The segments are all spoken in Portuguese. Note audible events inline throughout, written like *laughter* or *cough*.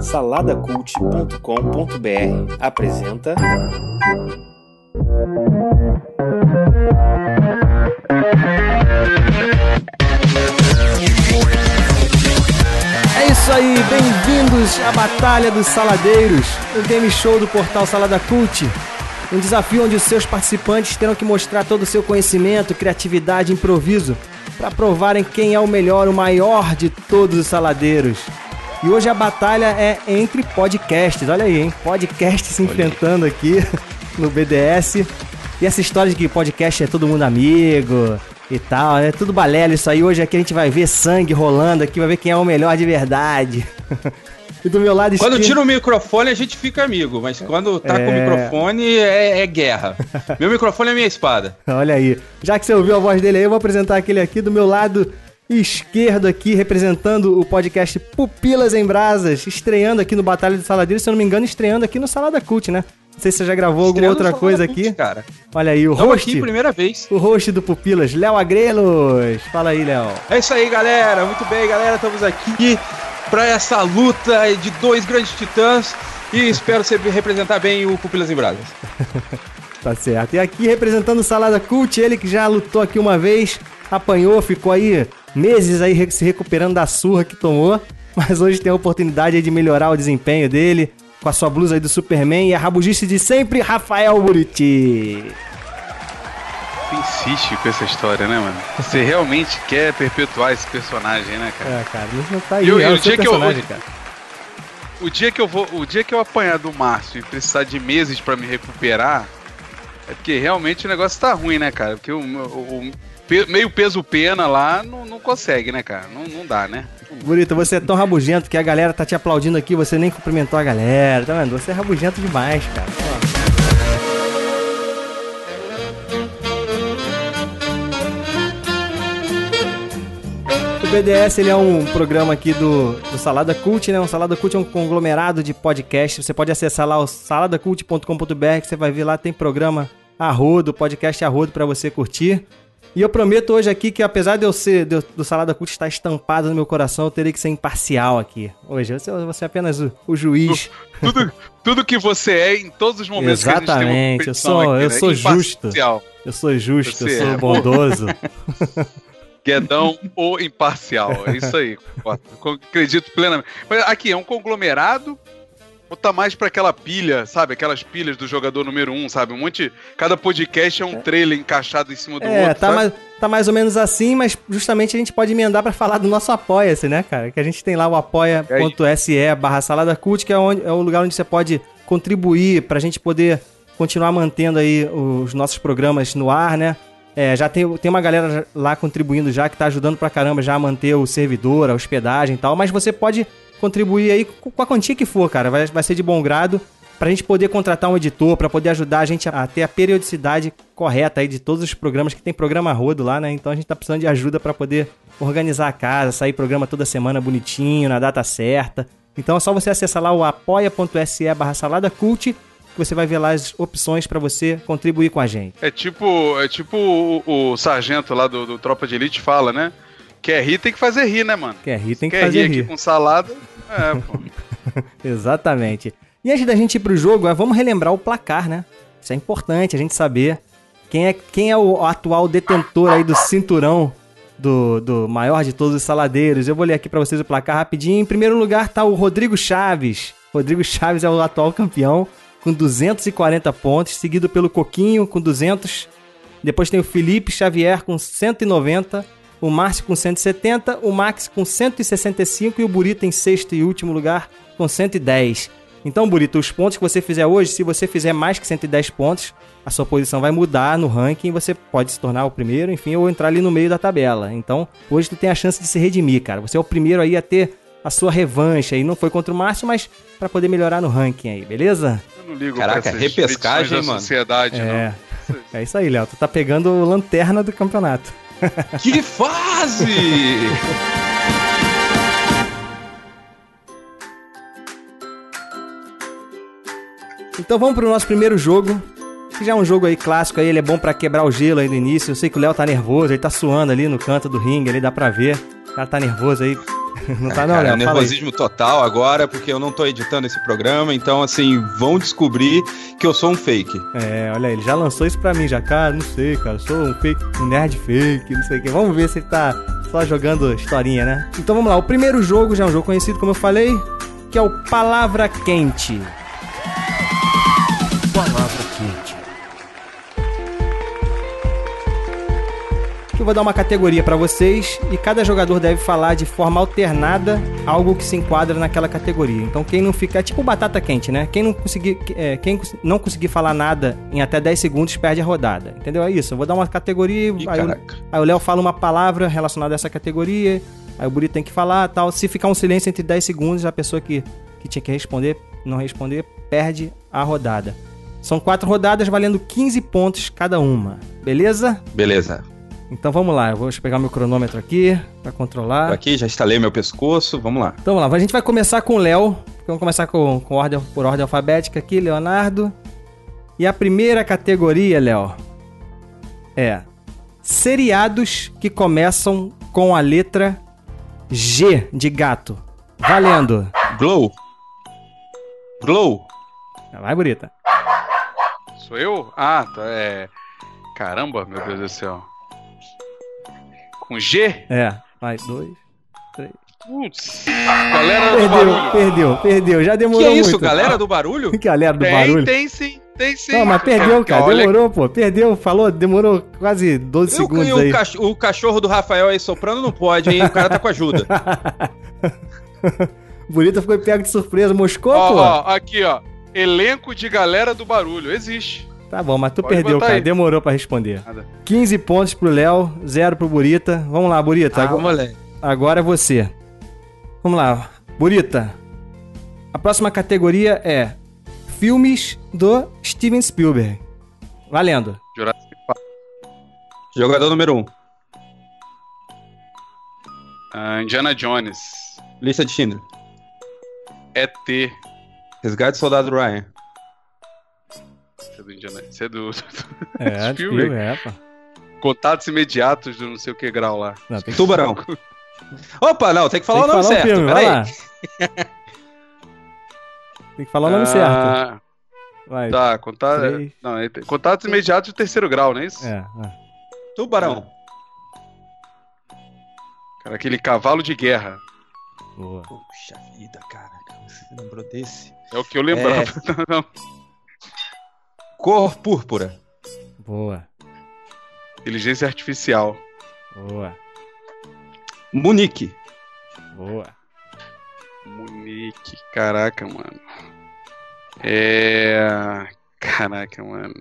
Saladacult.com.br apresenta. É isso aí, bem-vindos à Batalha dos Saladeiros, o game show do portal Salada Cult. Um desafio onde os seus participantes terão que mostrar todo o seu conhecimento, criatividade e improviso para provarem quem é o melhor, o maior de todos os saladeiros. E hoje a batalha é entre podcasts, olha aí, hein? Podcasts se enfrentando aqui *laughs* no BDS. E essa história de que podcast é todo mundo amigo e tal, é tudo balela isso aí. Hoje aqui a gente vai ver sangue rolando aqui, vai ver quem é o melhor de verdade. *laughs* E do meu lado esquerdo... Quando tira o microfone, a gente fica amigo, mas quando tá é... com o microfone, é, é guerra. *laughs* meu microfone é minha espada. Olha aí. Já que você ouviu a voz dele aí, eu vou apresentar aquele aqui do meu lado esquerdo aqui, representando o podcast Pupilas em Brasas, estreando aqui no Batalha de Saladeiros, se eu não me engano, estreando aqui no Salada Cult, né? Não sei se você já gravou alguma outra coisa aqui. Cara. Olha aí, o Estamos host. aqui primeira vez. O host do Pupilas, Léo Agrelos. Fala aí, Léo. É isso aí, galera. Muito bem, galera. Estamos aqui para essa luta de dois grandes titãs e espero sempre representar bem o Pupilas em Brasas. *laughs* tá certo. E aqui representando o Salada Cult, ele que já lutou aqui uma vez, apanhou, ficou aí meses aí se recuperando da surra que tomou, mas hoje tem a oportunidade de melhorar o desempenho dele com a sua blusa aí do Superman e a rabugice de sempre, Rafael Buriti insiste com essa história, né, mano? Você realmente quer perpetuar esse personagem, né, cara? É, cara, isso não tá aí, eu, é o, dia que eu, cara. O dia que eu vou, o dia que eu apanhar do Márcio e precisar de meses para me recuperar, é porque realmente o negócio tá ruim, né, cara? Porque o, o, o meio peso pena lá não, não consegue, né, cara? Não, não dá, né? Bonito, você é tão rabugento que a galera tá te aplaudindo aqui, você nem cumprimentou a galera, tá vendo? Você é rabugento demais, cara. O BDS ele é um programa aqui do, do Salada Cult, né? Um Salada Cult é um conglomerado de podcasts. Você pode acessar lá o saladacult.com.br que você vai ver lá tem programa a rodo, podcast a rodo para você curtir. E eu prometo hoje aqui que apesar de eu ser de, do Salada Cult estar estampado no meu coração, eu terei que ser imparcial aqui. Hoje você, você é apenas o, o juiz. Tudo, tudo que você é em todos os momentos Exatamente. que a gente tem uma eu sou, aqui, eu né? sou justo. Eu sou justo, você eu sou é. bondoso. *laughs* Guedão ou imparcial. É isso aí. Acredito plenamente. Mas aqui, é um conglomerado tá mais pra aquela pilha, sabe? Aquelas pilhas do jogador número um, sabe? Um monte. Cada podcast é um trailer encaixado em cima do é, outro. Tá mais, tá mais ou menos assim, mas justamente a gente pode emendar para falar do nosso Apoia-se, né, cara? Que a gente tem lá o apoia.se barra salada cult, que é, onde, é o lugar onde você pode contribuir pra gente poder continuar mantendo aí os nossos programas no ar, né? É, já tem, tem uma galera lá contribuindo já que tá ajudando pra caramba já a manter o servidor, a hospedagem e tal, mas você pode contribuir aí com a quantia que for, cara. Vai, vai ser de bom grado pra gente poder contratar um editor, para poder ajudar a gente a, ter a periodicidade correta aí de todos os programas, que tem programa rodo lá, né? Então a gente tá precisando de ajuda para poder organizar a casa, sair programa toda semana bonitinho, na data certa. Então é só você acessar lá o apoia.se barra salada cult você vai ver lá as opções para você contribuir com a gente. É tipo, é tipo o, o sargento lá do, do, Tropa de Elite fala, né? Quer rir tem que fazer rir, né, mano? Quer rir tem que Quer fazer rir. rir. aqui com salada, é, *laughs* pô. Exatamente. E antes da gente ir pro jogo, vamos relembrar o placar, né? Isso é importante a gente saber quem é, quem é o atual detentor aí do cinturão do, do maior de todos os saladeiros. Eu vou ler aqui para vocês o placar rapidinho. Em primeiro lugar tá o Rodrigo Chaves. Rodrigo Chaves é o atual campeão com 240 pontos, seguido pelo Coquinho com 200. Depois tem o Felipe Xavier com 190, o Márcio com 170, o Max com 165 e o Burito em sexto e último lugar com 110. Então, Burito, os pontos que você fizer hoje, se você fizer mais que 110 pontos, a sua posição vai mudar no ranking, você pode se tornar o primeiro, enfim, ou entrar ali no meio da tabela. Então, hoje tu tem a chance de se redimir, cara. Você é o primeiro aí a ter a sua revanche aí. Não foi contra o Márcio, mas para poder melhorar no ranking aí, beleza? Eu não ligo Caraca, repescagem, mano. sociedade, é. não. É isso aí, Léo. Tu tá pegando lanterna do campeonato. *laughs* Que fase! então vamos pro nosso primeiro jogo. Que já é um jogo aí clássico aí, ele é bom para quebrar o gelo aí no início. Eu sei que o Léo tá nervoso, ele tá suando ali no canto do ringue, ali dá pra ver. O cara tá nervoso aí. *laughs* Não tá não, Cara, Léo. Aí. nervosismo total agora, porque eu não tô editando esse programa, então assim, vão descobrir que eu sou um fake. É, olha ele já lançou isso pra mim já. Cara, não sei, cara, eu sou um fake, um nerd fake, não sei o que. Vamos ver se ele tá só jogando historinha, né? Então vamos lá, o primeiro jogo já é um jogo conhecido, como eu falei, que é o Palavra Quente. Vou dar uma categoria pra vocês e cada jogador deve falar de forma alternada algo que se enquadra naquela categoria. Então quem não fica, é tipo batata quente, né? Quem não conseguir, é, quem não conseguir falar nada em até 10 segundos perde a rodada. Entendeu? É isso. Eu vou dar uma categoria, Ih, aí, aí o Léo fala uma palavra relacionada a essa categoria, aí o Burito tem que falar, tal. Se ficar um silêncio entre 10 segundos, a pessoa que, que tinha que responder, não responder, perde a rodada. São quatro rodadas valendo 15 pontos cada uma. Beleza? Beleza. Então vamos lá, eu vou pegar meu cronômetro aqui pra Tô controlar. aqui, já instalei meu pescoço, vamos lá. Então vamos lá, a gente vai começar com o Léo. Vamos começar com, com ordem, por ordem alfabética aqui, Leonardo. E a primeira categoria, Léo, é seriados que começam com a letra G de gato. Valendo. Glow. Glow. Vai, bonita. Sou eu? Ah, tá. É. Caramba, meu Deus do céu. Com G? É, vai, dois. Putz. Galera do Perdeu, barulho. perdeu, perdeu. Já Que demorou é isso, muito. galera do barulho? *laughs* Galera do Tem, barulho. tem sim, tem sim. Não, mas perdeu, cara. Olha, Demorou, pô. Perdeu, falou, demorou quase 12 E o, segundos e o aí. cach- o cachorro do Rafael aí soprando não pode, hein? O cara tá com ajuda. *laughs* Bonita ficou pego de surpresa. Moscou, Ó, pô? ó, aqui, ó. Elenco de galera do barulho. Existe. Tá bom, mas tu Pode perdeu, cara. aí. Demorou pra responder. Nada. 15 pontos pro Léo, 0 pro Burita. Vamos lá, Burita. Ah, agora, moleque. agora é você. Vamos lá. Burita. A próxima categoria é filmes do Steven Spielberg. Valendo. Jurassic Park. Jogador número 1. Um. Ah, Indiana Jones. Lista de Schindler. ET. Resgate do Soldado Ryan. É do Indiana. Isso é do. *laughs* É, Spielberg. é, pô. Contatos imediatos do não sei o que grau lá. Não, tem que, Tubarão. Opa, não, tem que falar tem o que nome falar o certo. filme, vai peraí. lá. Tem que falar o nome certo. Ah, Vai. Tá, contato. Três. Não, é- contatos imediatos do terceiro grau, não é isso? É, é. Tubarão. Cara, aquele cavalo de guerra. Boa. Puxa vida, cara. Você lembrou desse? É o que eu lembrava. *laughs* Não, Cor púrpura. Boa. Inteligência artificial. Boa. Munique. Boa. Munique. Caraca, mano. É. Caraca, mano.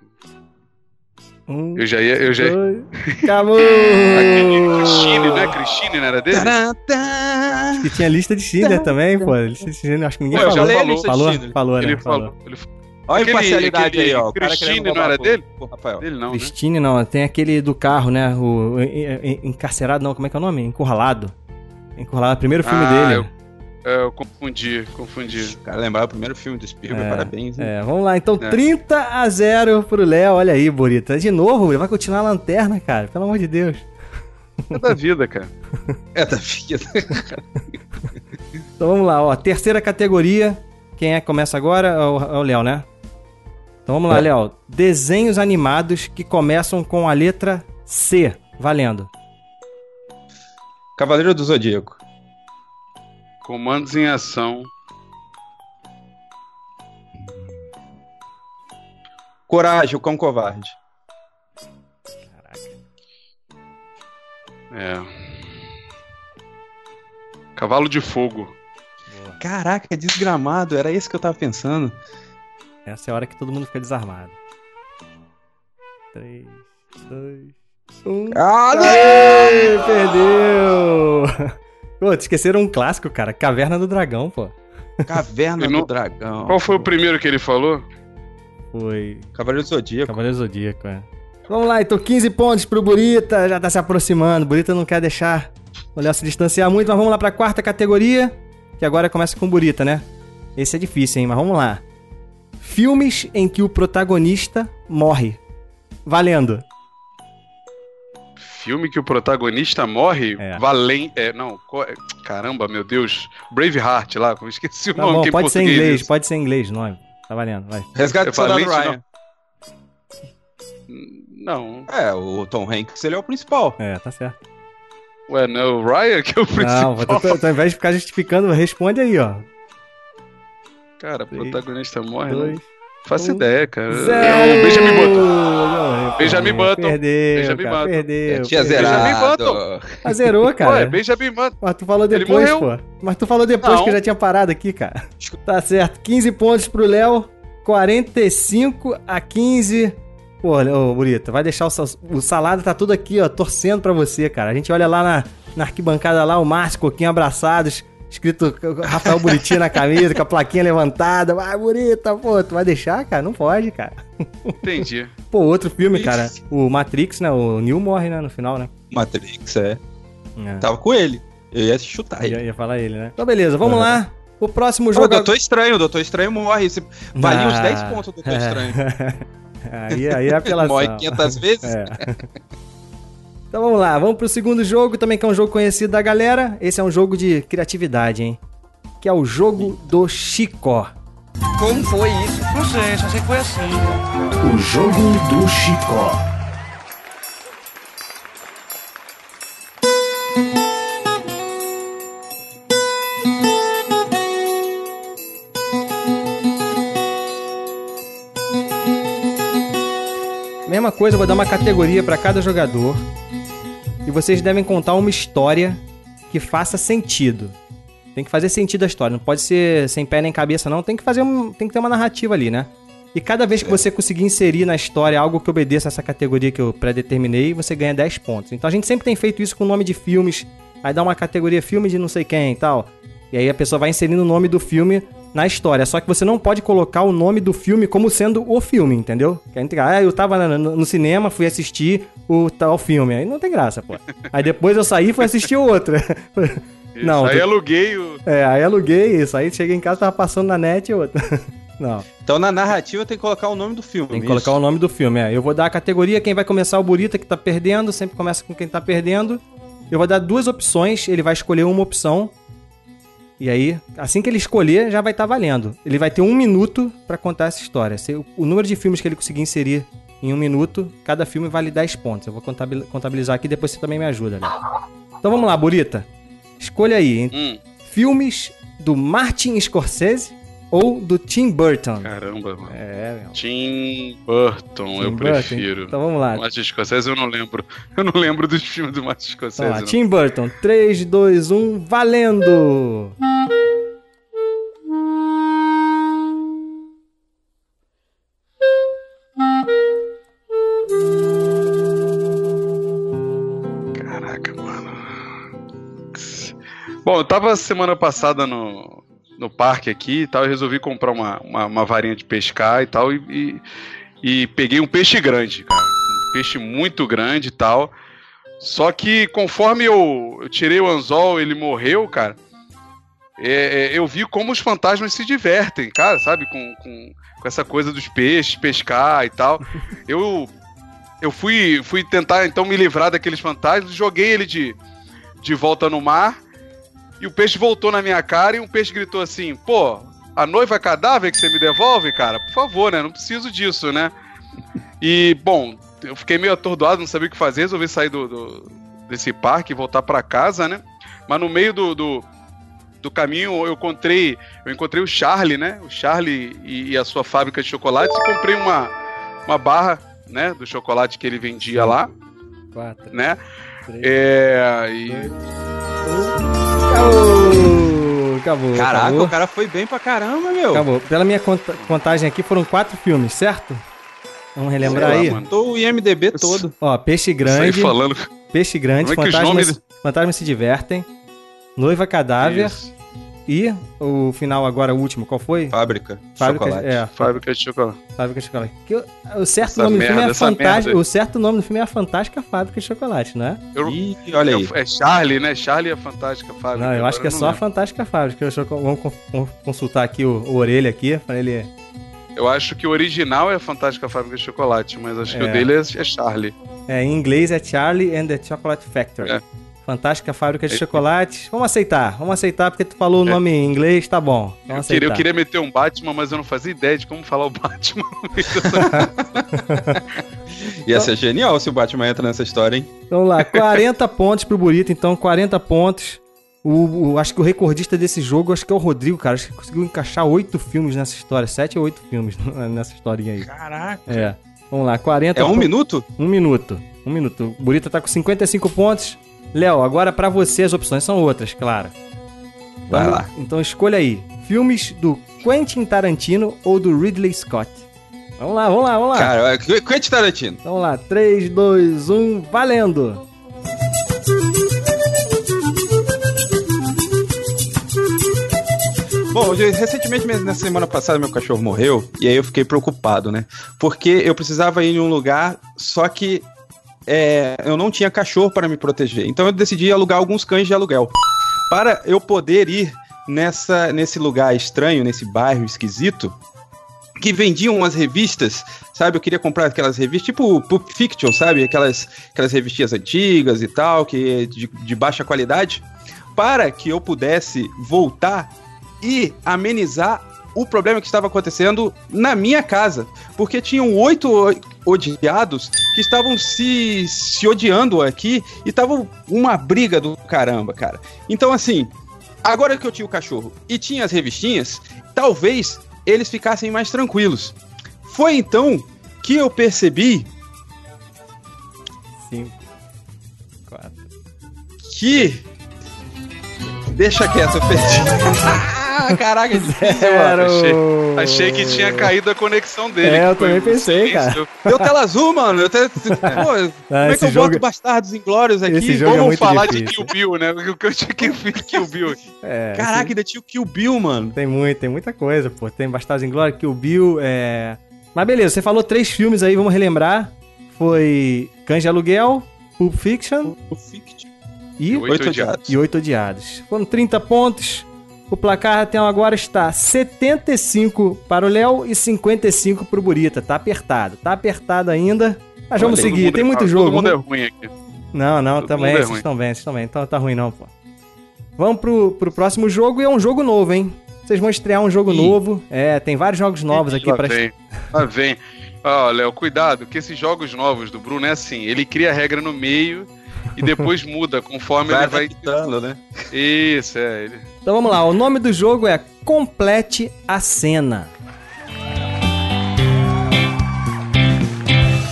Um, Eu já ia. Eu já... dois. *laughs* Acabou! Aquele Cristine, né? Cristine, não era dele? Tarantã. Que tinha lista de Schindler também, pô. Lista de Schindler, acho que ninguém Pô, eu já falou. falei a lista de falou, Schindler. falou, né? Ele falou. falou. Ele falou. Olha a Aquele- imparcialidade aquele aí, ó. O cara Christine querendo não era pro- dele? pro Rafael. Dele não, né? Christine não, tem aquele do carro, né? O en- en- encarcerado, não, como é que é o nome? Encurralado. Encurralado, primeiro filme Ah, dele. eu- É, eu confundi, confundi. O cara lembrava o primeiro filme do Spielberg, É, parabéns. hein? É, vamos lá, então É. 30 a 0 pro Léo. Olha aí, Borita. De novo, ele vai continuar a lanterna, cara. Pelo amor de Deus. É da vida, cara. É da vida. Então vamos lá, ó. Terceira categoria. Quem é que começa agora? É o, é o Léo, né? Então vamos lá, É. Léo. Desenhos animados que começam com a letra C. Valendo. Cavaleiro do Zodíaco. Comandos em ação. Coragem, o cão covarde. É. Cavalo de fogo. Caraca, desgramado. Era isso que eu tava pensando. Essa é a hora que todo mundo fica desarmado. 3, 2, 1. Ah, Aê, perdeu! *laughs* Pô, te esqueceram um clássico, cara. Caverna do Dragão, pô. Caverna não- do Dragão. Qual foi o primeiro que ele falou? Foi Cavaleiro do Zodíaco. Cavaleiro Zodíaco, é. Vamos lá, então 15 pontos pro Burita, já tá se aproximando. Burita não quer deixar o Léo se distanciar muito, mas vamos lá pra quarta categoria, que agora começa com Burita, né? Esse é difícil, hein? Mas vamos lá. Filmes em que o protagonista morre. Valendo. Filme que o protagonista morre, É. Valente. É, não, co- é, caramba, meu Deus. Braveheart lá, eu esqueci o Tá nome bom, é pode ser em inglês, isso. pode ser em inglês o nome. Tá valendo, vai. Resgate É do Soldado Valente, Ryan. Não. É, o Tom Hanks, ele é o principal. É, tá certo. Ué, não é o Ryan que é o principal. Não, ao invés de ficar justificando, responde aí, ó. Cara, o protagonista morre, Dois. não faço um, ideia, cara. Zero! É o Benjamin Button. Não, Benjamin Button. Perdeu, Benjamin cara, Button. perdeu. Tinha perdeu. Benjamin zerado. Button. Ah, zerou, cara. Ué, Benjamin Button. Mas tu falou depois, pô. Mas tu falou depois Não. que eu já tinha parado aqui, cara. Tá certo. 15 pontos pro Léo. 45 a 15. Pô, ô, Burita, vai deixar o, o salada tá tudo aqui, ó, torcendo pra você, cara. A gente olha lá na, na arquibancada lá, o Márcio, Coquinho abraçados, escrito Rafael Buriti na camisa, com a plaquinha levantada. Vai, Burita, pô, tu vai deixar, cara? Não pode, cara. Entendi. Pô, outro filme, cara. O Matrix, né? O Neo morre, né? No final, né? Matrix, é. É. Tava com ele. Eu ia chutar Ia, ele. ia falar ele, né? Então, beleza, vamos Uhum. lá. O próximo O jogo. Doutor Estranho, o Doutor Estranho morre. Você... Valia uns Ah. 10 pontos o Doutor *laughs* Estranho. aí, aí é apelação. Morre 500 vezes. É. *laughs* Então vamos lá, vamos pro segundo jogo, também que é um jogo conhecido da galera. Esse é um jogo de criatividade, hein? Que é o jogo do Chicó. Como foi isso? Não sei, só sei que foi assim. O jogo do Chicó. Mesma coisa, eu vou dar uma categoria pra cada jogador. E vocês devem contar uma história que faça sentido. Tem que fazer sentido a história, não pode ser sem pé nem cabeça não, tem que fazer um, tem que ter uma narrativa ali, né? E cada vez que você conseguir inserir na história algo que obedeça essa categoria que eu predeterminei, você ganha 10 pontos. Então a gente sempre tem feito isso com o nome de filmes, aí dá uma categoria filme de não sei quem e tal. E aí a pessoa vai inserindo o nome do filme na história. Só que você não pode colocar o nome do filme como sendo o filme, entendeu? Que a gente, ah, eu tava no, cinema, fui assistir o tal filme. Aí não tem graça, pô. Aí depois eu saí e fui assistir o outro. Não, Isso aí tu- aluguei o. É, aí aluguei isso. Aí cheguei em casa, tava passando na net e outro. *laughs* Não, Então na narrativa tem que colocar o nome do filme. tem que colocar o nome do filme. É. Eu vou dar a categoria, quem vai começar o Burita, que tá perdendo, sempre começa com quem tá perdendo. Eu vou dar duas opções, ele vai escolher uma opção. E aí, assim que ele escolher, já vai estar valendo. Ele vai ter um minuto pra contar essa história. Se o número de filmes que ele conseguir inserir em um minuto, cada filme vale 10 pontos. Eu vou contabil- contabilizar aqui, depois você também me ajuda. Né? Então vamos lá, Burita. Escolha aí, hein? Hum, filmes do Martin Scorsese ou do Tim Burton? caramba, mano. É, meu. Tim Burton, Tim eu Burton. prefiro. Então vamos lá. Martin Scorsese eu não lembro. Eu não lembro dos filmes do Martin Então, Scorsese. lá, não. Tim Burton. 3, 2, 1, valendo! Caraca, mano. Bom, eu tava semana passada no, no parque aqui e tal, e resolvi comprar uma, uma, uma varinha de pescar e tal, e, e, e peguei um peixe grande, cara. Um peixe muito grande e tal. Só que conforme eu, eu tirei o anzol, ele morreu, cara. é, é, eu vi como os fantasmas se divertem, cara, sabe? Com, com, com essa coisa dos peixes, pescar e tal. *laughs* Eu eu fui, fui tentar então me livrar daqueles fantasmas, joguei ele de, de volta no mar e o peixe voltou na minha cara e um peixe gritou assim: pô, a noiva é cadáver que você me devolve, cara? Por favor, né? Não preciso disso, né? E, bom, eu fiquei meio atordoado, não sabia o que fazer, resolvi sair do, do- desse parque e voltar pra casa, né? Mas no meio do, do, do caminho eu encontrei, eu encontrei o Charlie, né? O Charlie e, e a sua fábrica de chocolates e comprei uma, uma barra, né? Do chocolate que ele vendia lá, 4, né? 3, É, e Acabou! Acabou. Caraca, acabou. o cara foi bem pra caramba, meu. Acabou. Pela minha conta- contagem aqui, foram quatro filmes, certo? Vamos relembrar Sei lá, aí? Tô o IMDB todo. Ó, Peixe Grande, falando. Peixe Grande, Como é fantasmas, nomes- fantasmas se divertem, Noiva Cadáver Isso, e o final agora, o último, qual foi? Fábrica. Fábrica, chocolate. é, Fábrica de chocolate. Fábrica de Chocolate. Que o, certo Essa nome do filme merda, é Fantástica. merda. O certo nome do filme é a Fantástica Fábrica de Chocolate, não é? Eu- Ih, olha aí. É Charlie, né? Charlie é a fantástica fábrica. Não, eu acho que é só a lembro. Fantástica Fábrica. Eu, vamos con- con- consultar aqui o, o orelha aqui, pra ele Eu acho que o original é a Fantástica Fábrica de Chocolate, mas acho que É. o dele é, é Charlie. É, em inglês é Charlie and the Chocolate Factory. É. Fantástica Fábrica de É. Chocolates. Vamos aceitar, vamos aceitar porque tu falou o É. nome em inglês, tá bom. Eu queria, eu queria meter um Batman, mas eu não fazia ideia de como falar o Batman dessa *laughs* Ia ser genial se o Batman entra nessa história, hein? Vamos lá, *laughs* 40 pontos pro Burito, então 40 pontos. O, o- acho que o recordista desse jogo, acho que é o Rodrigo, cara. Acho que conseguiu encaixar oito filmes nessa história. Sete ou oito filmes *laughs* nessa historinha aí. Caraca. É. Vamos lá, 40 É um minuto? Um minuto. Um minuto. O Burita tá com 55 pontos. Léo, agora pra você as opções são outras, claro. Vai Vamos- lá. Então escolha aí. Filmes do Quentin Tarantino ou do Ridley Scott? Vamos lá, vamos lá, vamos lá. Cara, é Qu- Quentin Tarantino. Vamos lá, 3, 2, 1, valendo! Bom, recentemente, mesmo, na semana passada, meu cachorro morreu, e aí eu fiquei preocupado, né? Porque eu precisava ir em um lugar, só que é, eu não tinha cachorro para me proteger. Então eu decidi alugar alguns cães de aluguel. Para eu poder ir nessa, nesse lugar estranho, nesse bairro esquisito, que vendiam umas revistas, sabe? Eu queria comprar aquelas revistas, tipo Pulp Fiction, sabe? Aquelas, aquelas revistinhas antigas e tal, que é de, de baixa qualidade, para que eu pudesse voltar e amenizar o problema que estava acontecendo na minha casa. Porque tinham oito odiados que estavam se, se odiando aqui e estavam uma briga do caramba, cara. Então, assim, agora que eu tinha o cachorro e tinha as revistinhas, talvez eles ficassem mais tranquilos. Foi então que eu percebi 5, 4. que. Deixa quieto, eu perdi. *laughs* ah, caraca, é difícil, mano. achei- Achei que tinha caído a conexão dele. É, que eu também pensei, cara. Deu tela azul, mano. Eu até, *laughs* pô, como é Ah, que esse eu jogo- boto Bastardos Inglórios aqui? Esse jogo é Vamos muito falar de difícil. Kill Bill, né? Porque eu tinha que ver Kill Bill aqui. *laughs* É, Caraca, esse- ainda tinha o Kill Bill, mano. tem muito, tem muita coisa, pô. Tem Bastardos em Glória, Kill Bill, é... Mas beleza, você falou três filmes aí, vamos relembrar. Foi Cães de Aluguel, Pulp Fiction O Fict. e Oito odiados. e Oito Odiados. Foram 30 pontos. O placar até agora está 75 para o Léo e 55 para o Burita. Tá apertado, tá apertado ainda. Mas vamos Todo seguir, tem é- muito todo jogo. mundo é ruim aqui. Não, não, Todo também, é vocês estão bem, vocês estão bem. Então tá ruim não, pô. Vamos pro, pro próximo jogo e é um jogo novo, hein? Vocês vão estrear um jogo Ih. novo. É, tem vários jogos novos aqui Lá pra. vem. Lá vem. Ó, Léo, cuidado, que esses jogos novos do Bruno é assim, ele cria a regra no meio e depois *laughs* muda conforme Vai ele vai. né? Isso, é. Ele... Então vamos lá, o nome do jogo é Complete a Cena.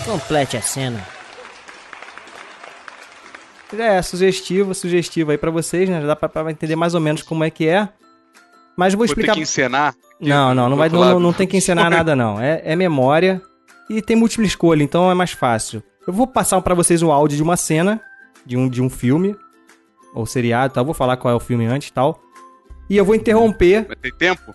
Complete a cena. É, sugestivo, sugestivo aí pra vocês, né? Já dá pra, pra entender mais ou menos como é que é. Mas vou Vou ter explicar. que encenar. Não, não, não, vai, não, não tem que ensinar nada, não. É, é memória e tem múltipla escolha, então é mais fácil. Eu vou passar pra vocês o áudio de uma cena, de um, de um filme, ou seriado, tá? Eu vou falar qual é o filme antes e tal. E eu vou interromper. Mas tem tempo?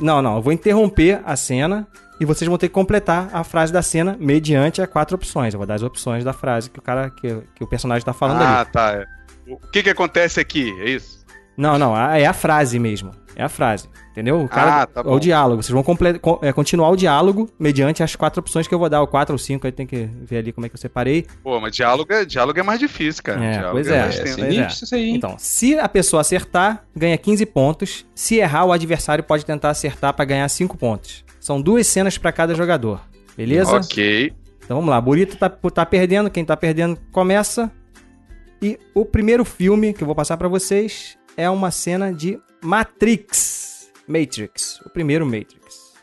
Não, não, eu vou interromper a cena e vocês vão ter que completar a frase da cena mediante as quatro opções. Eu vou dar as opções da frase que o cara, que, que o personagem tá falando ali. ah, tá. é. O que que acontece aqui? É isso? Não, não, é a frase mesmo. É a frase. Entendeu? O cara, Ah, tá é o bom. diálogo. Vocês vão comple- co- é, continuar o diálogo mediante as quatro opções que eu vou dar, ou quatro ou cinco, aí tem que ver ali como é que eu separei. Pô, mas diálogo é, diálogo é mais difícil, cara. É, diálogo pois é. mais É. Pois sinistro isso aí? Então, se a pessoa acertar, ganha 15 pontos. Se errar, o adversário pode tentar acertar pra ganhar 5 pontos. São duas cenas pra cada jogador. Beleza? Ok. Então vamos lá. Burito tá, tá perdendo. Quem tá perdendo começa. E o primeiro filme que eu vou passar pra vocês é uma cena de Matrix. Matrix. O primeiro Matrix.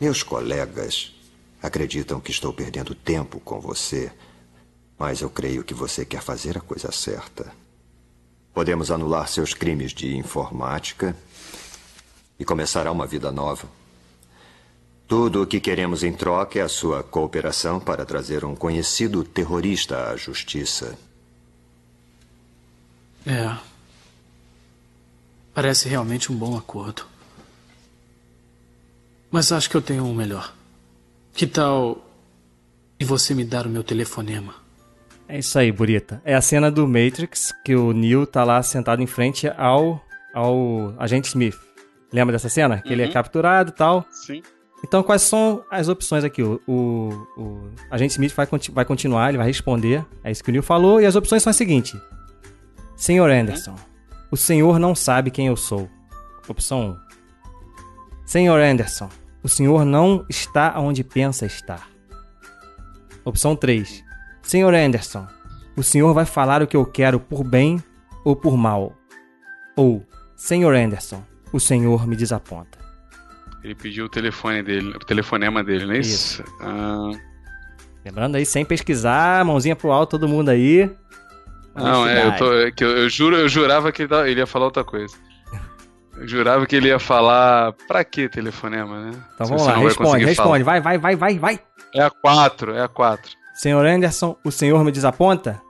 Meus colegas acreditam que estou perdendo tempo com você, mas eu creio que você quer fazer a coisa certa. Podemos anular seus crimes de informática e começará uma vida nova. Tudo o que queremos em troca é a sua cooperação para trazer um conhecido terrorista à justiça. É. Parece realmente um bom acordo. Mas acho que eu tenho um melhor. Que tal. E você me dar o meu telefonema? É isso aí, Burita. É a cena do Matrix que o Neo tá lá sentado em frente ao, ao agente Smith. Lembra dessa cena? Que ele é Uhum. capturado e tal. Sim. Então, quais são as opções aqui? O, o, o agente Smith vai, vai continuar, ele vai responder. É isso que o Neil falou. E as opções são as seguintes: Senhor Anderson, o senhor não sabe quem eu sou. Opção 1. Senhor Anderson, o senhor não está onde pensa estar. Opção 3. Senhor Anderson, o senhor vai falar o que eu quero por bem ou por mal. Ou, Senhor Anderson, o senhor me desaponta. Ele pediu o telefone dele, o telefonema dele, não é isso? Ah, Lembrando aí, sem pesquisar, mãozinha pro alto, todo mundo aí. não, é, eu, tô, é que eu, eu juro, eu jurava que ele, ele ia falar outra coisa. Eu jurava que ele ia falar. Pra que telefonema, né? Então Se vamos lá, vai responde, responde. Vai, vai, vai, vai, vai. falar. É a 4, é a 4. Senhor Anderson, o senhor me desaponta?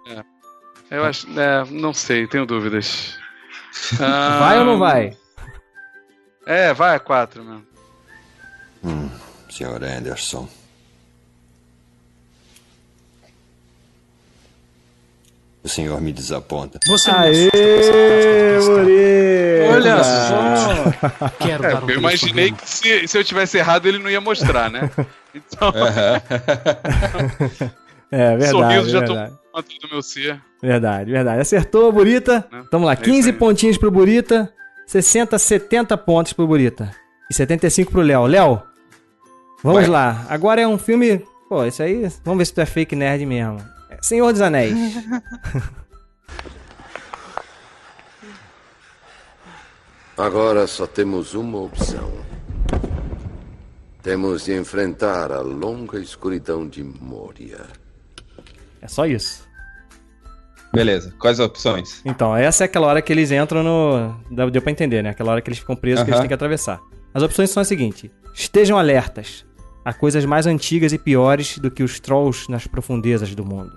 Eu acho. É, não sei, tenho dúvidas. Ah, *laughs* Vai ou não vai? É, vai a 4 mesmo. Senhor Anderson. O senhor me desaponta. Você não Aê, Muri! Olha só! Quero É, dar um eu imaginei que se, se eu tivesse errado ele não ia mostrar, né? *laughs* Então, É, verdade, sorriso já tô verdade. conta do meu ser. Verdade, verdade. Acertou, Burita. Né? Vamos lá, É isso 15 aí. pontinhos pro Burita, 60, 70 pontos pro Burita. E 75 pro Léo. Léo, vamos Ué. lá. Agora é um filme. Pô, isso aí. Vamos ver se tu é fake nerd mesmo. É Senhor dos Anéis. *laughs* Agora só temos uma opção. Temos de enfrentar a longa escuridão de Moria. É só isso. Beleza, quais as opções? Então, essa é aquela hora que eles entram no. Deu pra entender, né? Aquela hora que eles ficam presos que eles têm que atravessar. As opções são as seguintes: estejam alertas a coisas mais antigas e piores do que os trolls nas profundezas do mundo.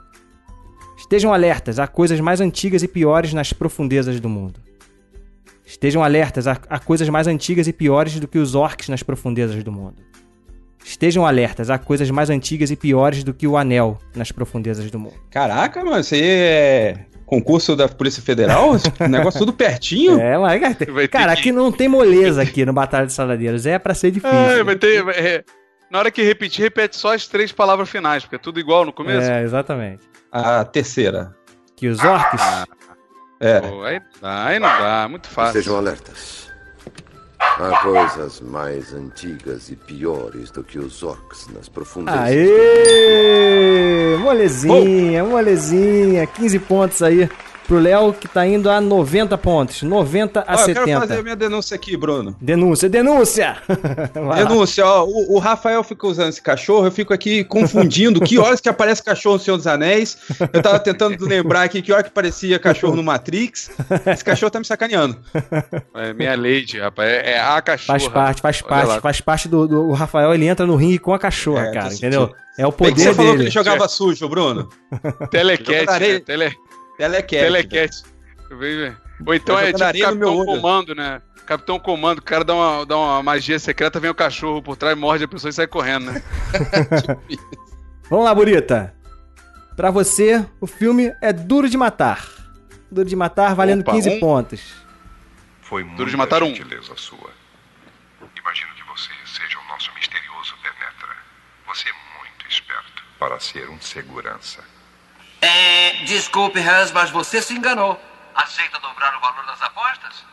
Estejam alertas a coisas mais antigas e piores nas profundezas do mundo. Estejam alertas a, a coisas mais antigas e piores do que os orcs nas profundezas do mundo. Estejam alertas a coisas mais antigas e piores do que o anel nas profundezas do mundo. Caraca, mano, isso aí é concurso da Polícia Federal? *laughs* Negócio tudo pertinho? É, mas, ter cara, que- aqui não tem moleza aqui no Batalha de Saladeiros. É pra ser difícil. Ah, vai ter. vai- é, na hora que repetir, repete só as três palavras finais, porque é tudo igual no começo. É, exatamente. A terceira. Que os orcs. É. Pô, aí, não dá, aí não dá, muito fácil. Estejam alertas. Há coisas mais antigas e piores do que os orcs nas profundezas. Aê! Molezinha, molezinha. 15 pontos aí pro Léo, que tá indo a 90 pontos. 90 a Ó, eu quero 70. fazer a minha denúncia aqui, Bruno. Denúncia, denúncia! *laughs* Denúncia, ó, o, o Rafael fica usando esse cachorro, eu fico aqui confundindo que horas que aparece cachorro no Senhor dos Anéis. Eu tava tentando lembrar aqui que hora que parecia cachorro no Matrix. Esse cachorro tá me sacaneando. É minha lady, rapaz. É, é a cachorra. Faz parte, faz Olha parte, lá. faz parte do, do o Rafael, ele entra no ringue com a cachorra, É, cara, sentindo. entendeu? É o Bem que poder você falou que dele. ele jogava sujo, Bruno. Telecat, areia. né? Tele, Telecat. telecat. Velho. Ou então é tipo Capitão. Comando, né? Capitão Comando, o cara dá uma, dá uma magia secreta, vem o cachorro por trás, morde a pessoa e sai correndo, né? *laughs* Vamos lá, Burita. Pra você, o filme é Duro de Matar. Duro de Matar valendo Opa, 15 um. pontos. Foi Duro de matar um. gentileza sua. Imagino que você seja o nosso misterioso Penetra. Você é muito esperto para ser um segurança. É, desculpe, Hans, mas você se enganou. Aceita dobrar o valor das apostas?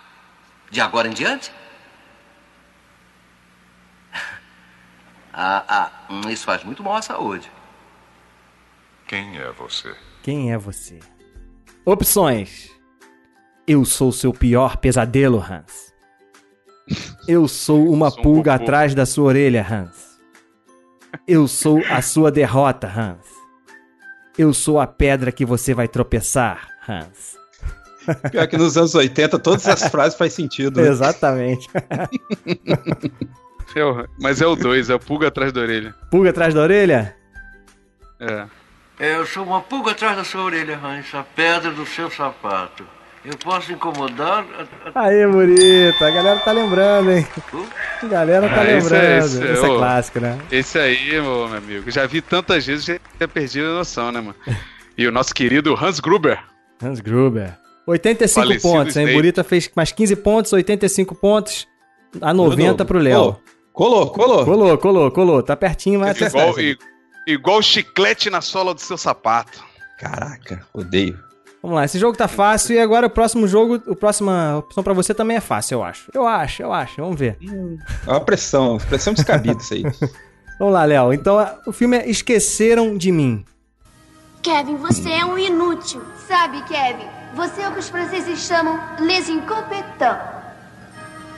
De agora em diante? Ah, ah, hum, isso faz muito mal à saúde. Quem é você? Quem é você? Opções. Eu sou seu pior pesadelo, Hans. Eu sou uma Sou um pulga atrás da sua orelha, Hans. Eu sou a sua derrota, Hans. Eu sou a pedra que você vai tropeçar, Hans. Pior que nos anos 80 todas essas *laughs* frases fazem sentido. né? Exatamente. É o- mas é o 2, é o pulga atrás da orelha. Pulga atrás da orelha? É. Eu sou uma pulga atrás da sua orelha, Hans, a pedra do seu sapato. Eu posso incomodar? Aê, Murita. A galera tá lembrando, hein? A galera tá Ah, esse é- lembrando. esse Esse é é, o- clássico, né? Esse aí, meu, meu amigo, já vi tantas vezes, já perdi a noção, né, mano? E o nosso querido Hans Gruber. Hans Gruber. 85 Falecido pontos, hein? Burita fez mais 15 pontos, 85 pontos. A 90 pro Léo. Colou, colou. Colou, colou, colou. Tá pertinho, mas... Igual, igual chiclete na sola do seu sapato. Caraca, odeio. Vamos lá, esse jogo tá fácil e agora o próximo jogo, a próxima opção pra você também é fácil, eu acho. Eu acho, eu acho. Vamos ver. É uma pressão, pressão descabida isso aí. *laughs* Vamos lá, Léo. Então, o filme é Esqueceram de Mim. Kevin, você é um inútil. Sabe, Kevin, você é o que os franceses chamam les incompetents.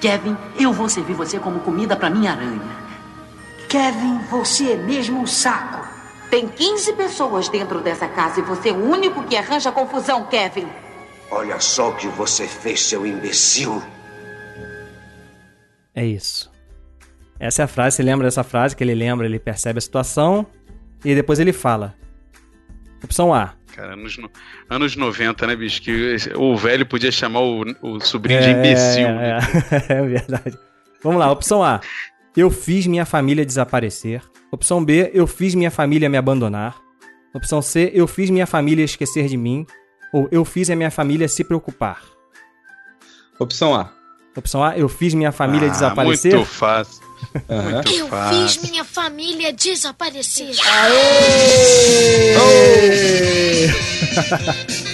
Kevin, eu vou servir você como comida pra minha aranha. Kevin, você é mesmo um saco. Tem 15 pessoas dentro dessa casa e você é o único que arranja confusão, Kevin. Olha só o que você fez, seu imbecil. É isso. Essa é a frase, você lembra dessa frase que ele lembra, ele percebe a situação e depois ele fala. Opção A. Cara, anos, no- anos 90, né, bicho? Que o velho podia chamar o, o sobrinho de imbecil. É, né? é, *laughs* é verdade. Vamos lá, opção A. Eu fiz minha família desaparecer. Opção B. Eu fiz minha família me abandonar. Opção C. Eu fiz minha família esquecer de mim. Ou eu fiz a minha família se preocupar. Opção A. Opção A. Eu fiz minha família Ah, desaparecer. Muito fácil. Muito Eu fácil. fiz minha família desaparecer.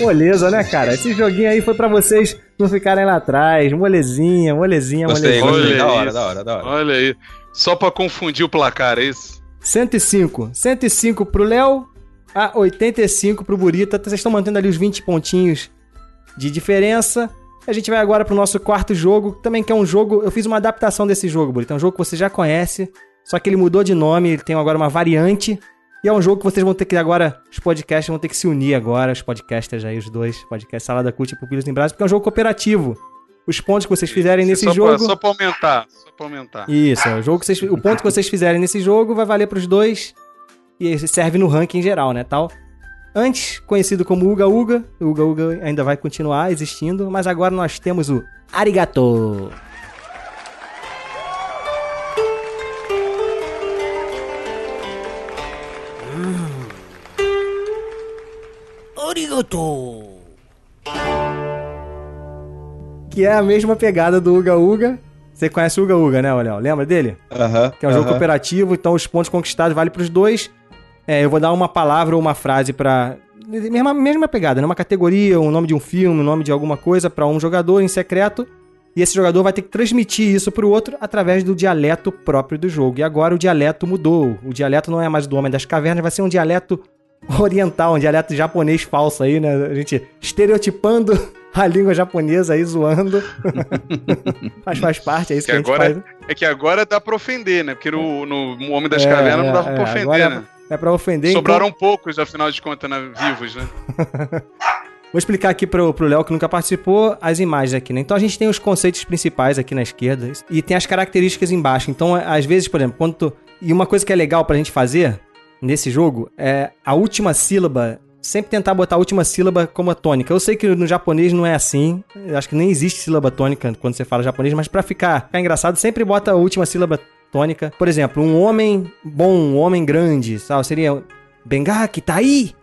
Moleza, né, cara? Esse joguinho aí foi pra vocês não ficarem lá atrás. Molezinha, molezinha, Gostei, molezinha. gostei. Da hora, da hora, da hora. Olha aí. Só pra confundir o placar, é isso? 105. 105 pro Léo, a 85 pro Burita. Vocês estão mantendo ali os 20 pontinhos de diferença. A gente vai agora pro nosso quarto jogo, também que é um jogo. Eu fiz uma adaptação desse jogo, Burita. É um jogo que você já conhece, só que ele mudou de nome, ele tem agora uma variante. E é um jogo que vocês vão ter que agora, os podcasts vão ter que se unir agora, os podcasters aí, os dois, podcast Salada Cult e Pupilos em Brasa, porque é um jogo cooperativo. Os pontos que vocês fizerem nesse só jogo. Pra, só pra aumentar. Só pra aumentar. Isso, é, o, jogo que vocês, o ponto que vocês fizerem nesse jogo vai valer pros dois e serve no ranking geral, né, tal. Antes conhecido como Uga Uga, o Uga Uga ainda vai continuar existindo, mas agora nós temos o Arigato. Arigato. Que é a mesma pegada do Uga Uga. Você conhece o Uga Uga, né, Léo? Lembra dele? Aham. Que é um jogo aham. cooperativo, então os pontos conquistados valem pros dois. É, eu vou dar uma palavra ou uma frase pra. Mesma, mesma pegada, né? Uma categoria, um nome de um filme, um nome de alguma coisa pra um jogador em secreto. E esse jogador vai ter que transmitir isso pro outro através do dialeto próprio do jogo. E agora o dialeto mudou. O dialeto não é mais do Homem das Cavernas, vai ser um dialeto oriental, um dialeto japonês falso aí, né? A gente estereotipando a língua japonesa aí, zoando. *laughs* Mas faz parte, é isso que, Que a gente agora, faz. é que agora dá pra ofender, né? Porque no, no Homem das É, Cavernas não é, dava é, pra ofender, agora né? É pra ofender. então- Sobraram poucos, afinal de contas, né? vivos, né? *laughs* Vou explicar aqui pro, pro Léo que nunca participou as imagens aqui, né? Então a gente tem os conceitos principais aqui na esquerda e tem as características embaixo. Então, às vezes, por exemplo, quando tu... E uma coisa que é legal pra gente fazer nesse jogo é a última sílaba. Sempre tentar botar a última sílaba como a tônica. Eu sei que no japonês não é assim. Eu acho que nem existe sílaba tônica quando você fala japonês, mas pra ficar, ficar engraçado, sempre bota a última sílaba tônica. Por exemplo, um homem bom, um homem grande, sabe? Seria Bengaki, tá aí!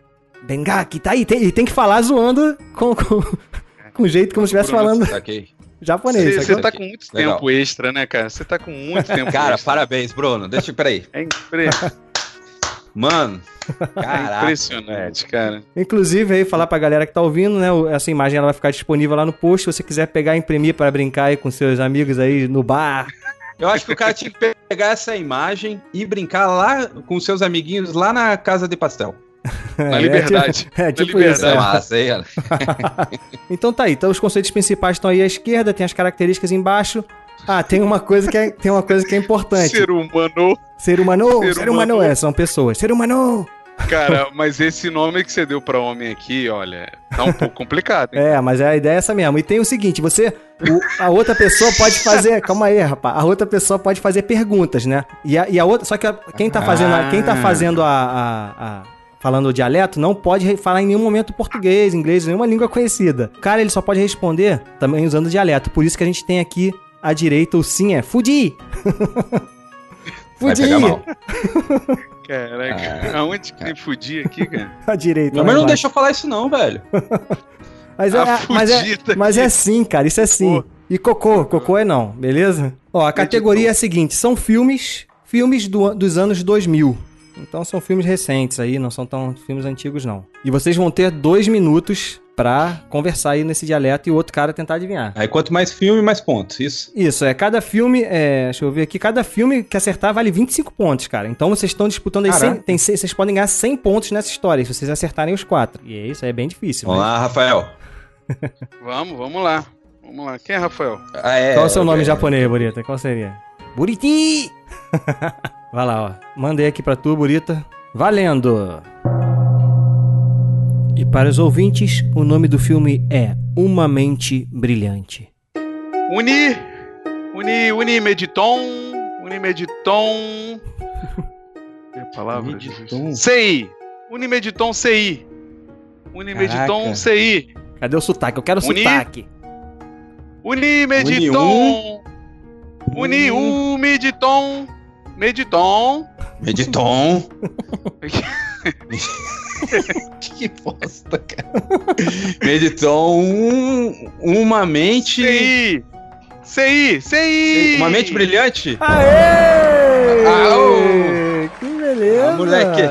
Bengaki, tá aí! Tem, e tem que falar zoando com, com, com jeito como se estivesse falando Saquei. japonês. Você tá com muito Legal. tempo extra, né, cara? Você tá com muito tempo Cara, extra. parabéns, Bruno. Deixa, peraí. É impre- Mano, *laughs* é caraca. impressionante, cara. Inclusive, aí, falar pra galera que tá ouvindo, né? Essa imagem ela vai ficar disponível lá no post. Se você quiser pegar e imprimir para brincar aí com seus amigos aí no bar. Eu acho que o cara tinha que pegar essa imagem e brincar lá com seus amiguinhos lá na casa de pastel. *laughs* Na É, liberdade. *laughs* É, Na tipo isso. liberdade. é. Massa, aí, ela. Então tá aí. Então os conceitos principais estão aí à esquerda, tem as características embaixo. Ah, tem uma coisa que é, tem uma coisa que é importante. Ser humano. Ser humano, ser, Ser humano, humano. é, são pessoas. Ser humano. Cara, mas esse nome que você deu pra homem aqui, olha, tá um pouco complicado, hein? *laughs* É, mas a ideia é essa mesmo. E tem o seguinte, você. o- a outra pessoa pode fazer. Calma aí, rapaz. A outra pessoa pode fazer perguntas, né? E a, e a outra. Só que a- quem tá fazendo, a, quem tá fazendo a. a- a- falando o dialeto, não pode falar em nenhum momento português, inglês, nenhuma língua conhecida. O cara, ele só pode responder também usando o dialeto. Por isso que a gente tem aqui à direita o sim é fudi. *laughs* Fudi. *laughs* Caraca, *laughs* aonde que me fudi aqui, cara? *laughs* À direita. Minha mãe não deixa eu falar isso não, velho. *laughs* Mas é, A mas, é, mas é sim, cara, isso é sim. E cocô, cocô é não, beleza? Ó, a categoria é a seguinte, são filmes, filmes do- dos anos 2000. Então são filmes recentes aí, não são tão filmes antigos não. E vocês vão ter dois minutos pra conversar aí nesse dialeto e o outro cara tentar adivinhar. Aí quanto mais filme, mais pontos, isso. Isso, é, cada filme, é, deixa eu ver aqui, cada filme que acertar vale 25 pontos, cara. Então vocês estão disputando aí, 100, Caraca. tem, 100 vocês podem ganhar 100 pontos nessa história, se vocês acertarem os quatro. E é isso, é bem difícil. Vamos mas- lá, Rafael. *laughs* *laughs* Vamos, vamos lá. Vamos lá. Quem é Rafael? Ah, é, Qual é o seu nome é. japonês, Burita? Qual seria? Buriti! *laughs* Vai lá, ó. Mandei aqui pra tu, Burita. Valendo! E para os ouvintes, o nome do filme é Uma Mente Brilhante. Uni. Uni, Unimediton. Unimediton. Que palavra? Unimediton. CI. Unimediton CI. Unimediton Caraca. CI. Cadê o sotaque? Eu quero Uni- sotaque. Unimediton. Uni, um, Mediton. Mediton. Mediton. *laughs* *laughs* que bosta, cara. Mediton, um- uma mente. CI. CI. CI. Uma mente brilhante? Aê! Ah, ô! Que beleza! Ah, moleque.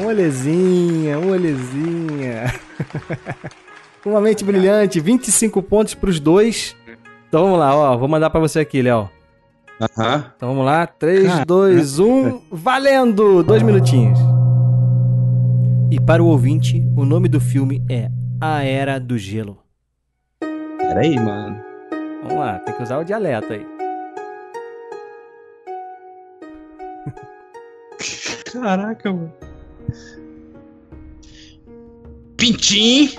Um olhezinha, um olhezinha. Uma mente brilhante, 25 pontos pros dois. Então vamos lá, ó. Vou mandar pra você aqui, Léo. Aham. Então vamos lá. 3, Caraca. 2, 1. Valendo! Dois minutinhos. E para o ouvinte, o nome do filme é A Era do Gelo. Peraí, mano. Vamos lá, tem que usar o dialeto aí. Caraca, mano. Pintim!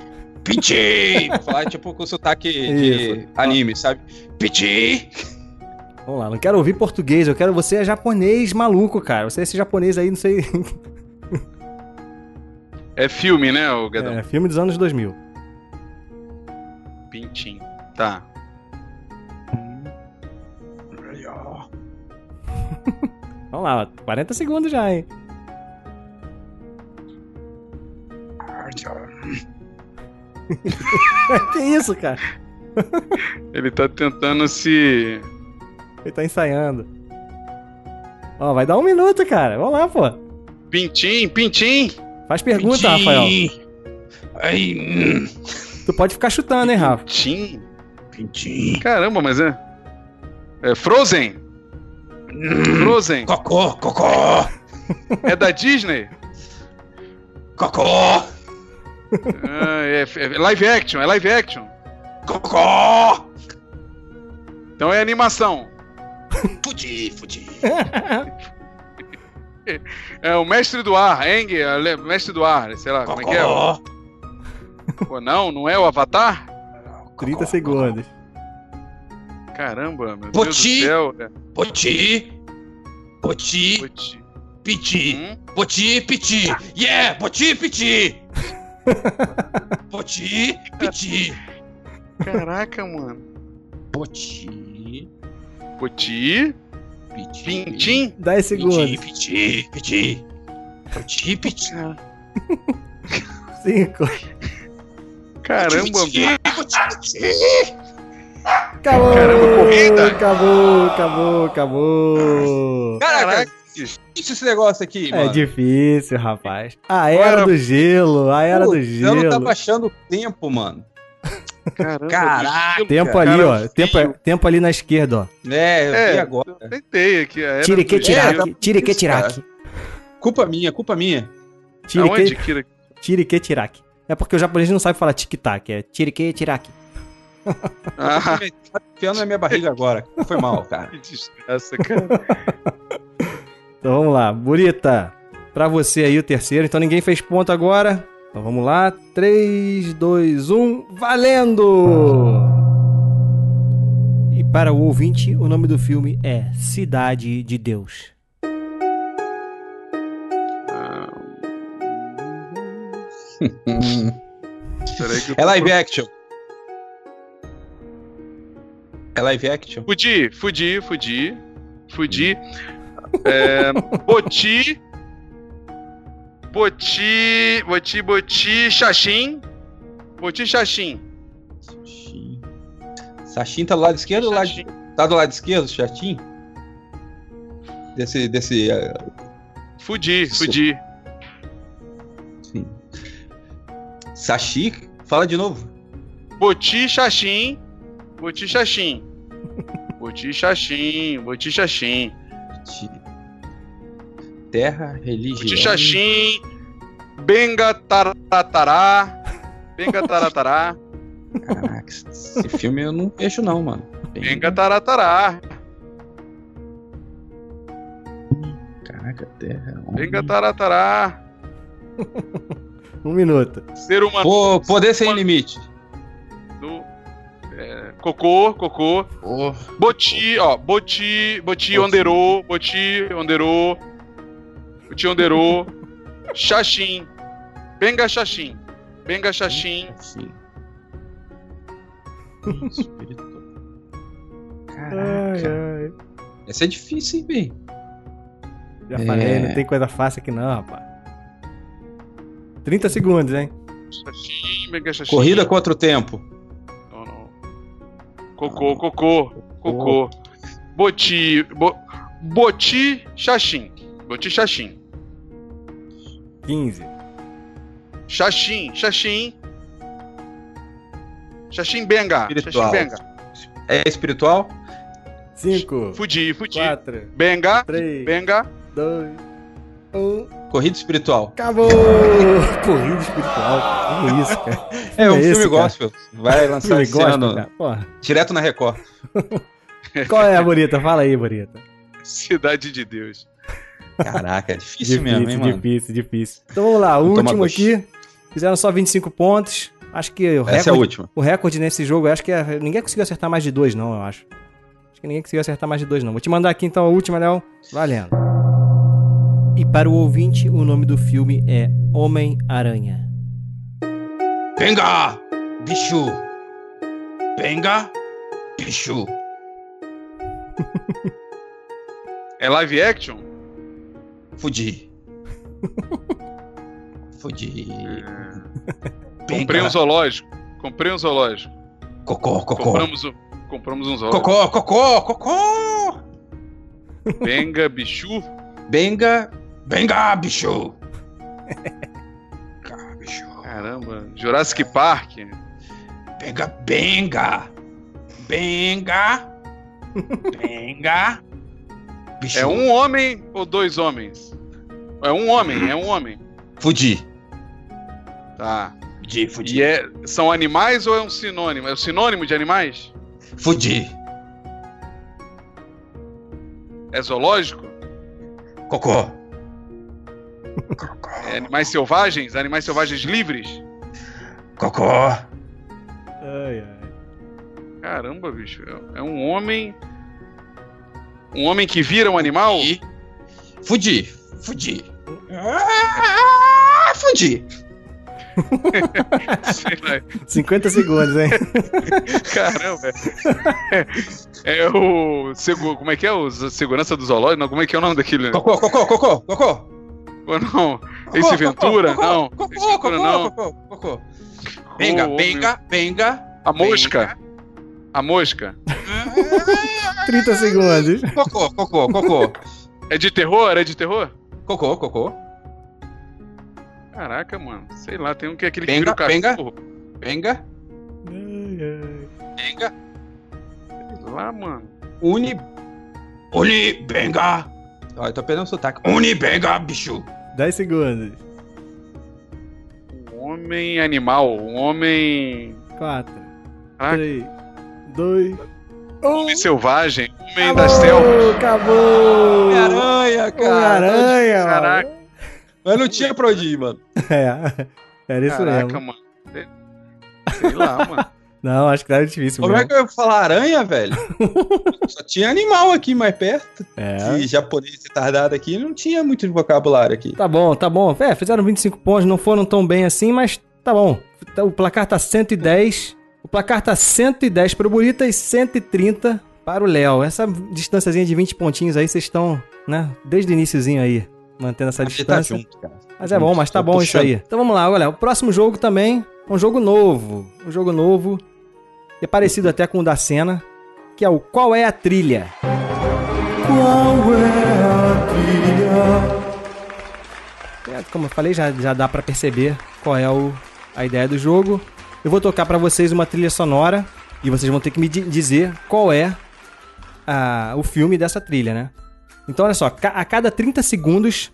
Pintim! *laughs* Falar tipo com sotaque de Isso. anime, sabe? Pintim! Vamos lá, não quero ouvir português, eu quero você é japonês maluco, cara. Você é esse japonês aí, não sei. *laughs* É filme, né, o Gadão? É, filme dos anos 2000. Pintinho. Tá. *laughs* Vamos lá, ó, 40 segundos já, hein? *laughs* que isso, cara? Ele tá tentando se. Ele tá ensaiando. Ó, vai dar um minuto, cara. Vamos lá, pô. Pintim, pintim. Faz pergunta, Pintim. Rafael. Ai, hum. Tu pode ficar chutando, hein, Rafa? Pintim. Pintim. Caramba, mas é. É Frozen. Frozen. Cocô, cocô! *laughs* É da Disney? Cocô! Ah, é, é live action, é live action. Cocô! Então é animação. Fudi, fudi. É o mestre do ar, Eng, é mestre do ar, sei lá, como é que é? Pô, não, não é o Avatar? 30 segundos. Caramba, meu Poti. Deus do céu. Poti! Poti! Poti. Piti! Hum? Poti, piti! Yeah! Poti, piti! Poti, piti! Caraca, mano. Poti, Poti. piti! Pintim. 10 segundos. Piti, piti, piti! Poti, piti! 5. Caramba, meu. Poti, piti! Acabou! Caramba, corrida. Acabou, acabou, acabou. Caraca, isso esse negócio aqui, É mano. difícil, rapaz. A era Agora- do gelo, a era do Putz, Eu não gelo. tava achando o tempo, mano. Caramba, Caraca. Tempo ali, ó. Tempo, tempo ali na esquerda, ó. É, eu É, vi agora. eu tentei aqui. a era Tire que tiraque. gelo. Tire que tiraque. Culpa minha, culpa minha. Tire Aonde, que, tire que tiraque. É porque o japonês não sabe falar tic-tac. É tire que tiraque. Ah, Tá enfiando na minha barriga agora. Foi mal, cara. que desgraça, cara. *laughs* Então vamos lá. Burita, pra você aí o terceiro. Então ninguém fez ponto agora. Então vamos lá. 3, 2, 1. Valendo! E para o ouvinte, o nome do filme é Cidade de Deus. *laughs* É live action. É live action? Fudi, fudi, fudi. Fudi. É, Boti. Boti. Boti, Boti, Xaxim. Boti, Xaxim. Sachim tá do lado esquerdo ou do lado... Tá do lado esquerdo, Chatim? Desse. desse uh, Fudi, fudi. Sim. Sashi? Fala de novo. Boti, Xaxim. Boti, Xaxim. Boti, Xaxim. Boti, Xaxim. Terra, religião. Boti, Xaxim. Benga, taratará. Benga, *laughs* taratará. Caraca, esse filme eu não vejo não, mano. Benga, taratará. Caraca, terra. Benga, taratará. *laughs* um minuto. Ser humano. Pô, poder sem limite. Do, é, cocô, cocô. Oh. Boti, ó. Boti, Boti, Onderô. Boti, Onderô. Boti, Onderô. Xaxim. Benga, Xaxim. Benga, Xaxim. Espírito. *laughs* Caraca. Ai, ai. Essa é difícil, hein, bem? Já falei, é... não tem coisa fácil aqui não, rapaz. 30 segundos, hein? Xaxim, mega xaxim. Corrida contra o tempo. Não, não. Cocô, cocô, cocô. Boti, bo, boti, xaxim. Boti, xaxim. 15. Xaxim, xaxim. Xaxim Benga. Espiritual. Xaxim Benga. É espiritual? 5. Fudi, fudi. 4. Benga. 3. Benga. 2. 1. Corrida espiritual. Acabou! *laughs* Corrida espiritual. Que isso, cara? *laughs* É um é filme esse, gospel. Vai lançar esse gospel, ano. cara. Direto na Record. *laughs* Qual é a bonita? Fala aí, bonita. Cidade de Deus. Caraca, é difícil, Difícil, mesmo, hein, mano? difícil, difícil. Então vamos lá, o último aqui. Fizeram só 25 pontos. Acho que o recorde, Essa é a última. o recorde nesse jogo, eu acho que é- ninguém conseguiu acertar mais de dois, não, eu acho. Acho que ninguém conseguiu acertar mais de dois, não. Vou te mandar aqui então a última, Léo. Valendo. E para o ouvinte, o nome do filme é Homem-Aranha. Venga, bicho. Venga, bicho. *laughs* É live action? Fudi. *laughs* Fudi. Comprei um zoológico. Comprei um zoológico. Cocô, cocô. Compramos, o- compramos um zoológico. Cocô, cocô, cocô. Benga, bichu. Benga, benga, bicho. Caramba. Jurassic Park. Benga, benga. Benga. *laughs* Benga. Bicho. É um homem ou dois homens? É um homem, é um homem. Fudi. Tá. Fudi, fudi. E é, são animais ou é um sinônimo? É o sinônimo de animais? Fudi. É zoológico? Cocô. É animais selvagens? Animais selvagens livres? Cocô. Ai, ai. Caramba, bicho. É um homem. Um homem que vira um animal? Fudi. Fudi. Ah, fudi. *laughs* Sei lá. 50 segundos, hein? Caramba. É, é o. segu- Como é que é? O segurança do zoológico? Não, como é que é o nome daquele? Cocô, cocô, cocô, cocô. Ou não? Ace Ventura? cocô, não. Cocô, Ace Ventura, cocô, não. cocô, cocô. Benga, benga, benga. A mosca? A mosca? 30 segundos. Cocô, cocô, cocô. É de terror? É de terror? Cocô, cocô. Caraca, mano. Sei lá, tem um que é aquele que Benga, vira o benga. cachorro. Benga. Benga. Sei lá, mano. Uni. Uni, benga. Ó, eu tô perdendo o sotaque. Uni, benga, bicho. 10 segundos. Um homem animal. Um homem. 4, Caraca. 3, 2, Homem selvagem. Homem das selvas. Acabou! Homem-Aranha, cara. Homem-Aranha, mano. Caraca, Mas não tinha pra onde ir, mano. *laughs* É, era isso caraca, mesmo. mano. Sei- lá, mano. Não, acho que era difícil Como é mesmo. que eu ia falar aranha, velho? *laughs* Só tinha animal aqui mais perto. É. E japonês retardado aqui não tinha muito vocabulário aqui. Tá bom, tá bom. É, fizeram 25 pontos, não foram tão bem assim, mas tá bom. O placar tá 110. O placar tá 110 pro Burita e 130 para o Léo. Essa distânciazinha de 20 pontinhos aí, vocês estão, né, desde o iniciozinho aí, mantendo essa A gente tá distância. junto, cara. Mas é bom, mas tá Tô bom isso puxando. aí. Então vamos lá, olha, o próximo jogo também é um jogo novo. Um jogo novo. É parecido até com o da cena, que é o Qual é a Trilha? Qual é a trilha? É, como eu falei, já, já dá pra perceber qual é o, a ideia do jogo. Eu vou tocar pra vocês uma trilha sonora e vocês vão ter que me di- dizer qual é a- o filme dessa trilha, né? Então, olha só, a cada 30 segundos,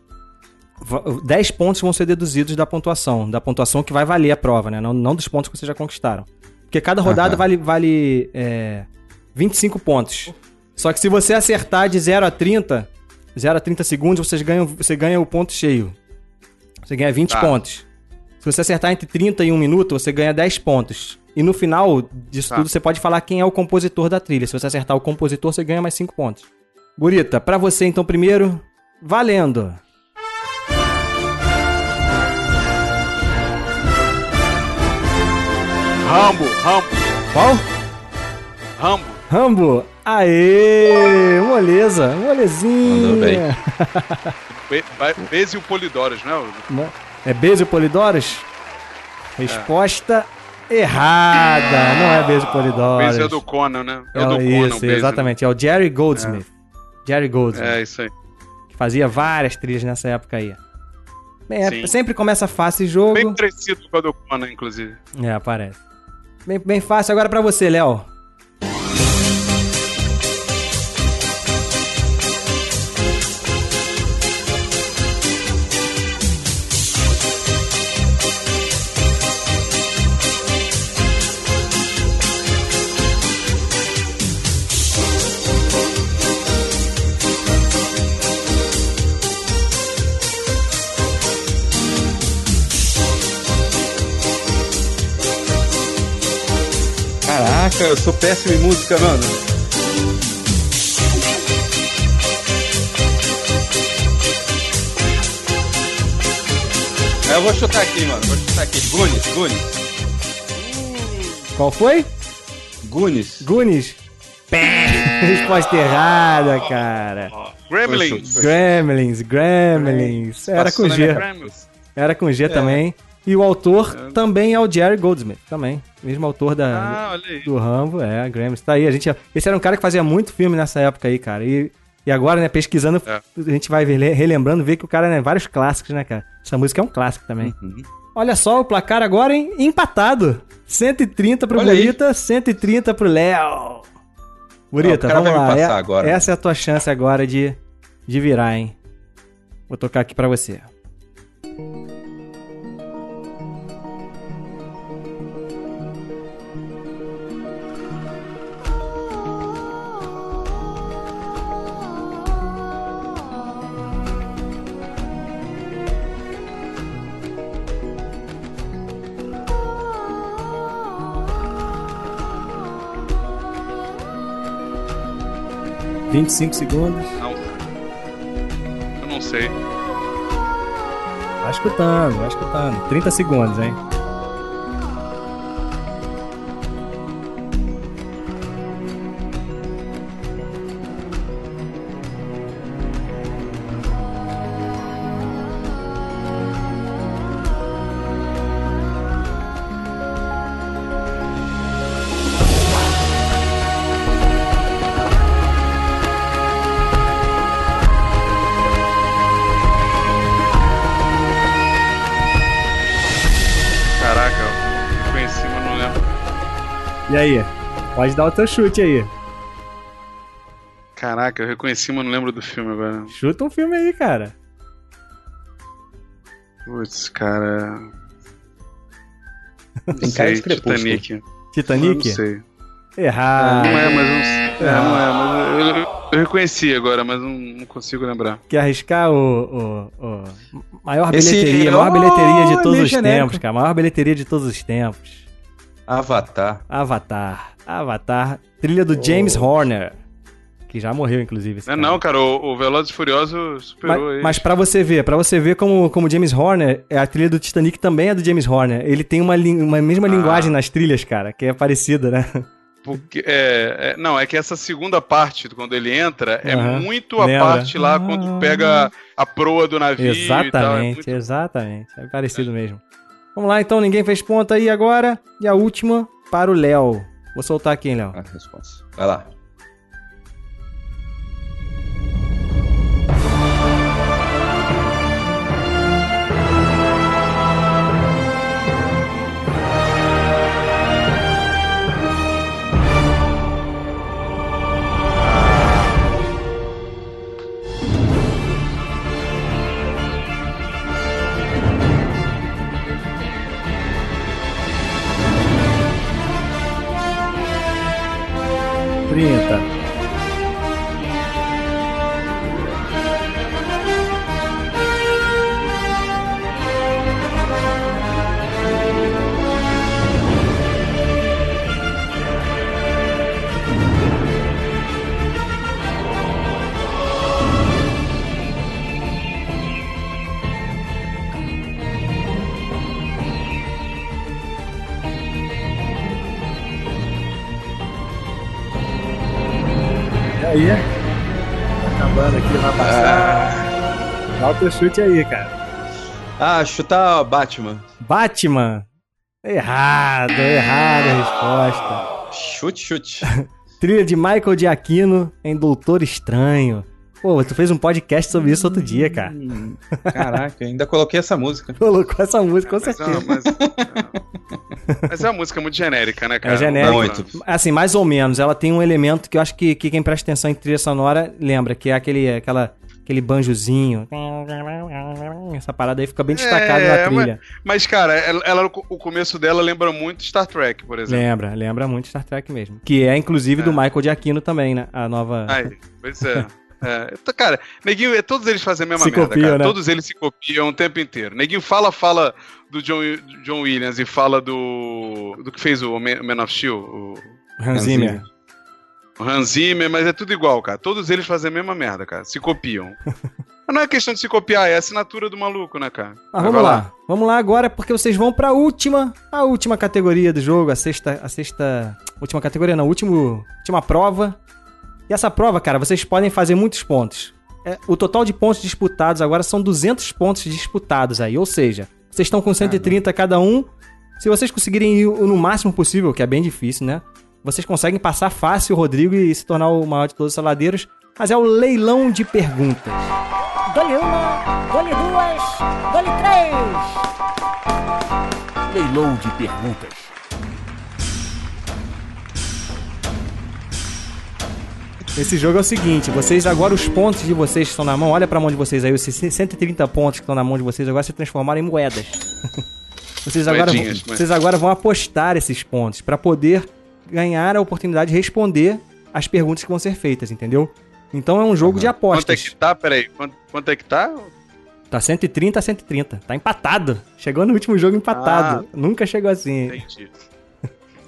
va- 10 pontos vão ser deduzidos da pontuação, da pontuação que vai valer a prova, né? Não, não dos pontos que vocês já conquistaram. Porque cada rodada vale, vale é, 25 pontos. Só que se você acertar de 0 a 30, 0 a 30 segundos, vocês ganham, você ganha o ponto cheio. Você ganha 20 Tá. pontos. Se você acertar entre 30 e 1 minuto, você ganha 10 pontos. E no final disso Tá. tudo, você pode falar quem é o compositor da trilha. Se você acertar o compositor, você ganha mais 5 pontos. Burita, pra você então primeiro, valendo. Rambo, Rambo, Qual? Rambo. Rambo. Aê! Moleza, molezinha. Mandou bem. Be Be- Beze e o Polidoros, né? Mo- É Beijo Polidoros? Resposta errada. Não é Beijo Polidoros. Beze é do Conan, né? É, É, o do Conan, isso, Beze, né? exatamente. É o Jerry Goldsmith. Jerry Goldsmith. É, isso aí. Que fazia várias trilhas nessa época aí. Bem, é- sempre começa fácil o jogo. Bem parecido com a do Conan, inclusive. É, aparece. Bem, bem fácil agora pra você, Léo. Eu sou péssimo em música, mano. É, Eu vou chutar aqui, mano. Vou chutar aqui. Gunis, Gunis. Qual foi? Gunis. Pé. *laughs* Resposta errada, cara. Gremlins. Gremlins, Gremlins. Era com G. Era com G também. E o autor também é o Jerry Goldsmith, também. Mesmo autor da, Ah, do Rambo, é, Gremlins. Tá aí, a gente, esse era um cara que fazia muito filme nessa época aí, cara. E, e agora, né, pesquisando, É. a gente vai relembrando, ver que o cara, né, vários clássicos, né, cara. Essa música é um clássico também. Uhum. Olha só o placar agora, hein? Empatado. 130 pro Olha aí. Burita, 130 pro Léo. Burita, o cara vamos lá. É- agora. Essa é a tua chance agora de, de virar, hein? Vou tocar aqui pra você. Vinte e cinco segundos. Não. Eu não sei. Vai escutando, vai escutando. 30 segundos, hein? E aí? Pode dar o teu chute aí. Caraca, eu reconheci, mas não lembro do filme agora. Chuta um filme aí, cara. Putz, cara. *laughs* Não Tem cara de. Titanic. Titanic? Não sei. Errado. Não é, mas eu não sei. É, não é, mas eu, eu- eu reconheci agora, mas não, não consigo lembrar. Quer arriscar o, o- o maior Esse- bilheteria, maior Oh, bilheteria de é todos meio os genérico. tempos, cara. Maior bilheteria de todos os tempos. Avatar. Avatar. Avatar. Trilha do James Horner. Que já morreu, inclusive. esse Não, é cara. não, cara, o, o Velozes e Furiosos superou Mas, ele. mas pra você ver, pra você ver como, como James Horner, é, a trilha do Titanic também é do James Horner. Ele tem uma, uma mesma Ah. linguagem nas trilhas, cara, que é parecida, né? Porque, é, é- não, é que essa segunda parte, quando ele entra, é Aham. muito a Lembra? parte lá quando pega a proa do navio e tal. É Exatamente, muito- exatamente. É parecido mesmo. Vamos lá, então, ninguém fez ponto aí agora. E a última para o Léo. Vou soltar aqui, Léo. A resposta. Vai lá. 30. Teu chute aí, cara. Ah, chutar Batman. Batman. Errado, errada a resposta. Chute, chute. *laughs* Trilha de Michael de Aquino em Doutor Estranho. Pô, tu fez um podcast sobre isso outro dia, cara. Caraca, ainda coloquei essa música. *laughs* Colocou essa música, com Mas é, certeza. mas, *laughs* mas é uma música muito genérica, né, cara? É genérico. Muito. Assim, mais ou menos. Ela tem um elemento que eu acho que, que quem presta atenção em trilha sonora lembra, que é aquele, aquela, aquele banjozinho. Essa parada aí fica bem destacada É, na trilha. Mas, cara, ela, ela- o começo dela lembra muito Star Trek, por exemplo. Lembra, lembra muito Star Trek mesmo. Que é, inclusive, do Michael de Aquino também, né? A nova... Aí, pois é. É, cara, Neguinho, é, todos eles fazem a mesma Se merda, copiam, né? Todos eles se copiam o tempo inteiro. Neguinho fala, fala do John, John Williams e fala do. do que fez o Man Man of Steel, o Hans Zimmer. Hans Zimmer, mas é tudo igual, cara. Todos eles fazem a mesma merda, cara. Se copiam. *laughs* mas não é questão de se copiar, é a assinatura do maluco, né, cara? Mas vamos vai lá. Vamos lá agora, porque vocês vão pra última, a última categoria do jogo, a sexta, a sexta, última categoria, não, último, última prova. E essa prova, cara, vocês podem fazer muitos pontos. É, o total de pontos disputados agora são 200 pontos disputados aí, ou seja, vocês estão com 130 cada um. Se vocês conseguirem ir no máximo possível, que é bem difícil, né? Vocês conseguem passar fácil o Rodrigo e se tornar o maior de todos os saladeiros. Mas é o leilão de perguntas. Dole uma, dole duas, dole três. Leilão de perguntas. Esse jogo é o seguinte, vocês agora os pontos de vocês que estão na mão, olha pra mão de vocês aí, os 130 pontos que estão na mão de vocês agora se transformaram em moedas. *laughs* vocês, agora, vão- Moedinhas, moedinhas. vocês agora vão apostar esses pontos pra poder ganhar a oportunidade de responder as perguntas que vão ser feitas, entendeu? Então é um jogo de Quanto é apostas. que tá? Peraí, quanto, quanto é que tá? Tá 130 a 130, tá empatado. Chegou no último jogo empatado. Nunca chegou assim. Entendi.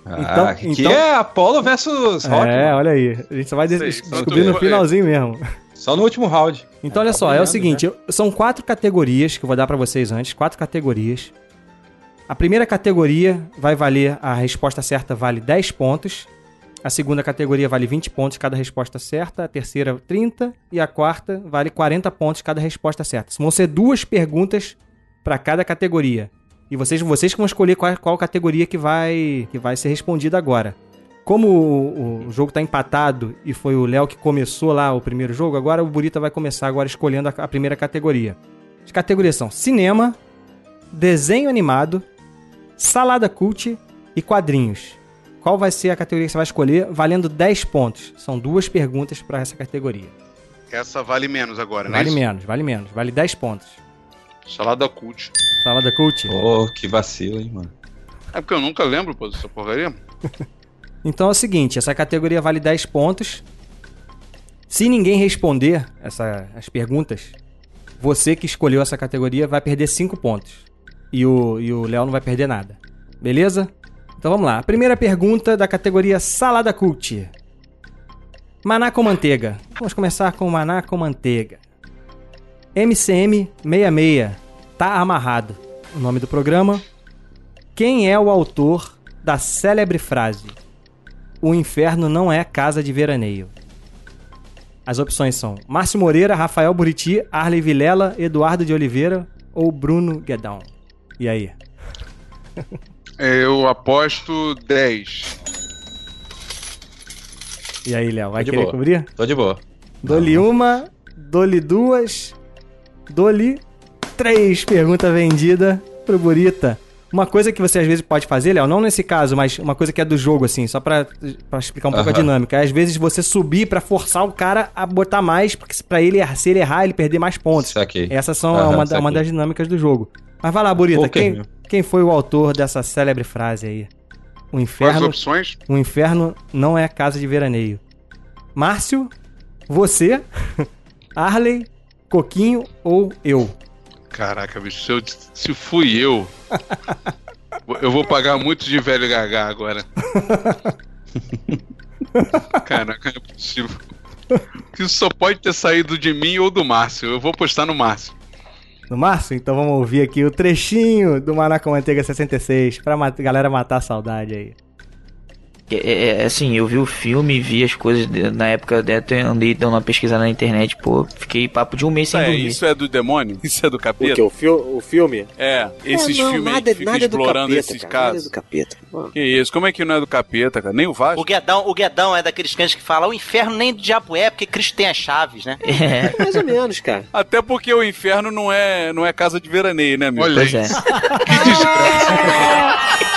Então- Ah, aqui então- é Apollo versus Rock. É, mano. olha aí. A gente só vai des- Sei, só descobrir no tu- finalzinho mesmo. Só no último round. Então, olha tá só, é o seguinte, eu- são quatro categorias que eu vou dar pra vocês antes, quatro categorias. A primeira categoria vai valer, a resposta certa vale 10 pontos. A segunda categoria vale 20 pontos cada resposta certa, a terceira 30 e a quarta vale 40 pontos cada resposta certa. Vão ser duas perguntas pra cada categoria. E vocês, vocês que vão escolher qual, qual categoria que vai, que vai ser respondida agora. Como o, o jogo tá empatado e foi o Léo que começou lá o primeiro jogo, agora o Burita vai começar agora escolhendo a, a primeira categoria. As categorias são cinema, desenho animado, salada cult e quadrinhos. Qual vai ser a categoria que você vai escolher, valendo 10 pontos? São duas perguntas para essa categoria. Essa vale menos agora, né? Vale menos, vale menos, vale 10 pontos. Salada cult. Salada cult. Ô, que vacilo, hein, mano. É porque eu nunca lembro, pô, dessa porcaria. *laughs* Então é o seguinte, essa categoria vale 10 pontos. Se ninguém responder essa, as perguntas, você que escolheu essa categoria vai perder 5 pontos. E o e o Léo não vai perder nada. Beleza? Então vamos lá. A primeira pergunta da categoria Salada Cult. Maná com manteiga. Vamos começar com maná com manteiga. MCM 66. Tá amarrado. O nome do programa. Quem é o autor da célebre frase? o inferno não é casa de veraneio? As opções são Márcio Moreira, Rafael Buriti, Arley Vilela, Eduardo de Oliveira ou Bruno Guedão. E aí? *laughs* Eu aposto 10. E aí, Léo, vai Tô de querer boa. cobrir? Tô de boa. Dole uma, dole duas, dole três. Pergunta vendida pro Burita. Uma coisa que você às vezes pode fazer, Léo, não nesse caso, mas uma coisa que é do jogo, assim, só pra, pra explicar um pouco a dinâmica. É, às vezes você subir pra forçar o cara a botar mais, porque pra ele, errar- se ele errar, ele perder mais pontos. Saquei. Essas são uma, uma das dinâmicas do jogo. Mas vai lá, Burita, Ok, quem, quem foi o autor dessa célebre frase aí? O inferno, opções? o inferno não é casa de veraneio. Márcio, você, *laughs* Arley, Coquinho ou eu? Caraca, bicho, se, eu, se fui eu, *laughs* eu vou pagar muito de velho gaga agora. *laughs* Caraca, não é possível. Isso só pode ter saído de mim ou do Márcio. Eu vou postar no Márcio. No Márcio? Então vamos ouvir aqui o trechinho do com Manteiga 66 pra galera matar a saudade aí. É, é, assim, eu vi o filme, vi as coisas de- na época, até andei dando uma pesquisada na internet, pô, fiquei papo de um mês sem É, dormir. isso é do demônio? *laughs* Isso é do capeta? O que? O, fil o filme? É, esses não, filmes aí nada- que nada é do explorando capeta, esses cara, nada é casos. do capeta. Mano. Que isso? Como é que não é do capeta, cara? Nem o Vasco? O Guedão, o Guedão é daqueles cães que falam o inferno nem do diabo é, porque Cristo tem as chaves, né? É. Mais ou menos, cara. Até porque o inferno não é, não é casa de veraneio, né, meu? Olha Pois é. Desgraça.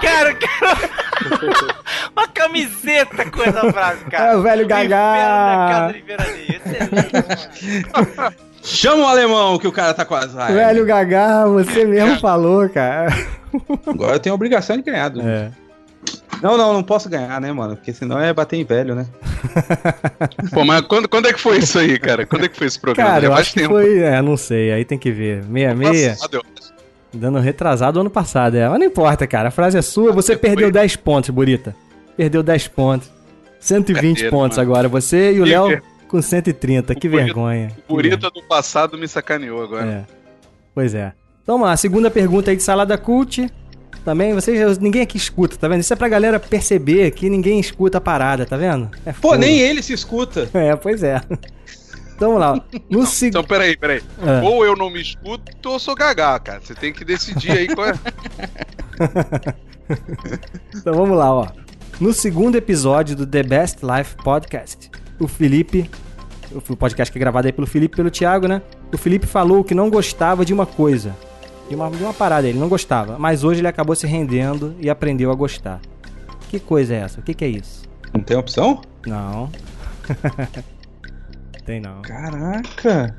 Cara, cara. *laughs* Uma camiseta com essa frase, cara. É o velho é Gagá. de veraneio. Chama o alemão que o cara tá com azar. Velho Gagá, você mesmo falou, cara. Agora eu tenho a obrigação de ganhar. Du. É. Não, não, não posso ganhar, né, mano? Porque senão é bater em velho, né? *laughs* Pô, mas quando, quando é que foi isso aí, cara? Quando é que foi esse programa? Cara, Já eu acho que tempo. foi. É, não sei, aí tem que ver. Meia, meia. Passado, eu- Dando retrasado ano passado, é. Mas não importa, cara. A frase é sua, você perdeu 10 pontos, Burita. Perdeu 10 pontos. 120 Brincadeira, pontos mano. agora. Você e o Que Léo com 130. Que Burita- vergonha. O Burita do passado me sacaneou agora. É. Pois é. Então vamos lá, segunda pergunta aí de Salada Cult. Também, vocês, ninguém aqui escuta, tá vendo? Isso é pra galera perceber que ninguém escuta a parada, tá vendo? É Pô, nem ele se escuta. *laughs* É, pois é. Então vamos lá. No segundo. Então, peraí, peraí. É. Ou eu não me escuto ou eu sou gagá, cara. Você tem que decidir aí qual é. *laughs* Então vamos lá, ó. No segundo episódio do The Best Life Podcast, o Felipe, o podcast que é gravado aí pelo Felipe e pelo Thiago, né? O Felipe falou que não gostava de uma coisa. De uma, de uma parada, ele não gostava. Mas hoje ele acabou se rendendo e aprendeu a gostar. Que coisa é essa? O que, que é isso? Não tem opção? Não. *laughs* Tem não. Caraca.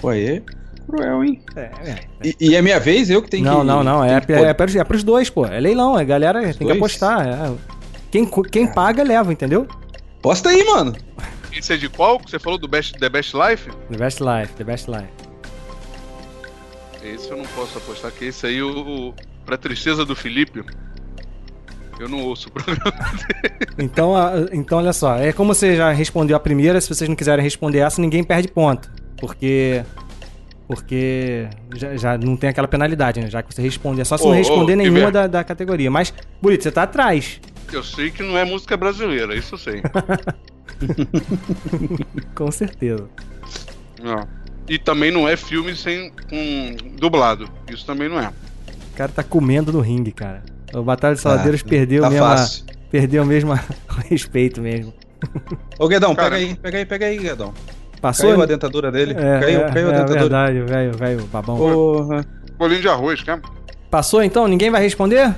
Pô, aí é cruel, hein? É, é. E, e é minha vez, eu que tenho Não, que. não, não. É, que é, é, pros, é pros dois, pô. É leilão, é galera, tem que dois? apostar. é. Quem, quem paga, leva, entendeu? Posta aí, mano. Isso é de qual? Você falou do Best, The Best Life? The Best Life, The Best Life. Esse eu não posso apostar, que esse aí, o, o, pra tristeza do Felipe, eu não ouço o programa. Então, a- então, olha só, é como você já respondeu a primeira, se vocês não quiserem responder essa, ninguém perde ponto. Porque. Porque já, já não tem aquela penalidade, né? Já que você responder. É só se Ô, não ô, responder nenhuma da, da categoria. Mas, Bonito, você tá atrás. Eu sei que não é música brasileira, isso eu sei. *laughs* Com certeza. Não. E também não é filme sem com dublado. Isso também não é. O cara tá comendo no ringue, cara. O Batalha de Saladeiros Ah, perdeu tá mesmo. a- perdeu mesmo a- *laughs* o respeito mesmo. Ô, Guedão, Cara, pega aí, pega aí, pega aí, Guedão. Passou? Caiu a dentadura dele. É, caiu, é, caiu a é dentadura. verdade, velho, velho, babão. Porra. Bolinho de arroz, cara. Passou então? Ninguém vai responder?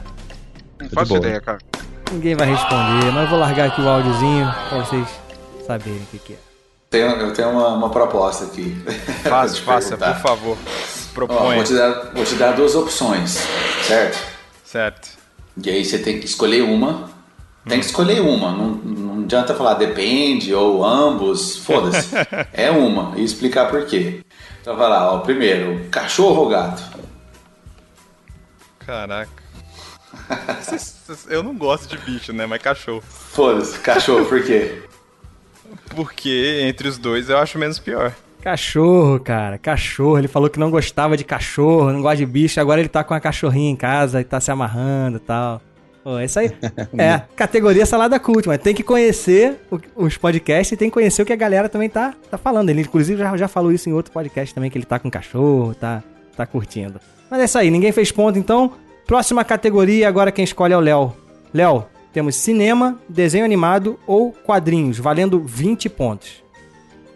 Não faço boa. ideia, cara. Ninguém vai responder, mas eu vou largar aqui o áudiozinho pra vocês saberem o que, que é. Tenho, eu tenho uma, uma proposta aqui. Faça, *laughs* faça, por favor. Ó, Proponha. vou, te dar, vou te dar duas opções, certo? Certo. E aí você tem que escolher uma. Tem que escolher uma. Não, não adianta falar depende ou ambos. Foda-se. *laughs* é uma. E explicar por quê. Então vai lá, ó. Primeiro, cachorro ou gato? Caraca. Eu não gosto de bicho, né? Mas cachorro. Foda-se, cachorro, por quê? Porque entre os dois eu acho menos pior. Cachorro, cara, cachorro. Ele falou que não gostava de cachorro, não gosta de bicho. Agora ele tá com a cachorrinha em casa e tá se amarrando e tal. Pô, é isso aí. *laughs* É, categoria salada cult, mas tem que conhecer os podcasts e tem que conhecer o que a galera também tá, tá falando. Ele, inclusive, já, já falou isso em outro podcast também, que ele tá com cachorro, tá, tá curtindo. Mas é isso aí, ninguém fez ponto, então. Próxima categoria, agora quem escolhe é o Léo. Léo, temos cinema, desenho animado ou quadrinhos, valendo 20 pontos.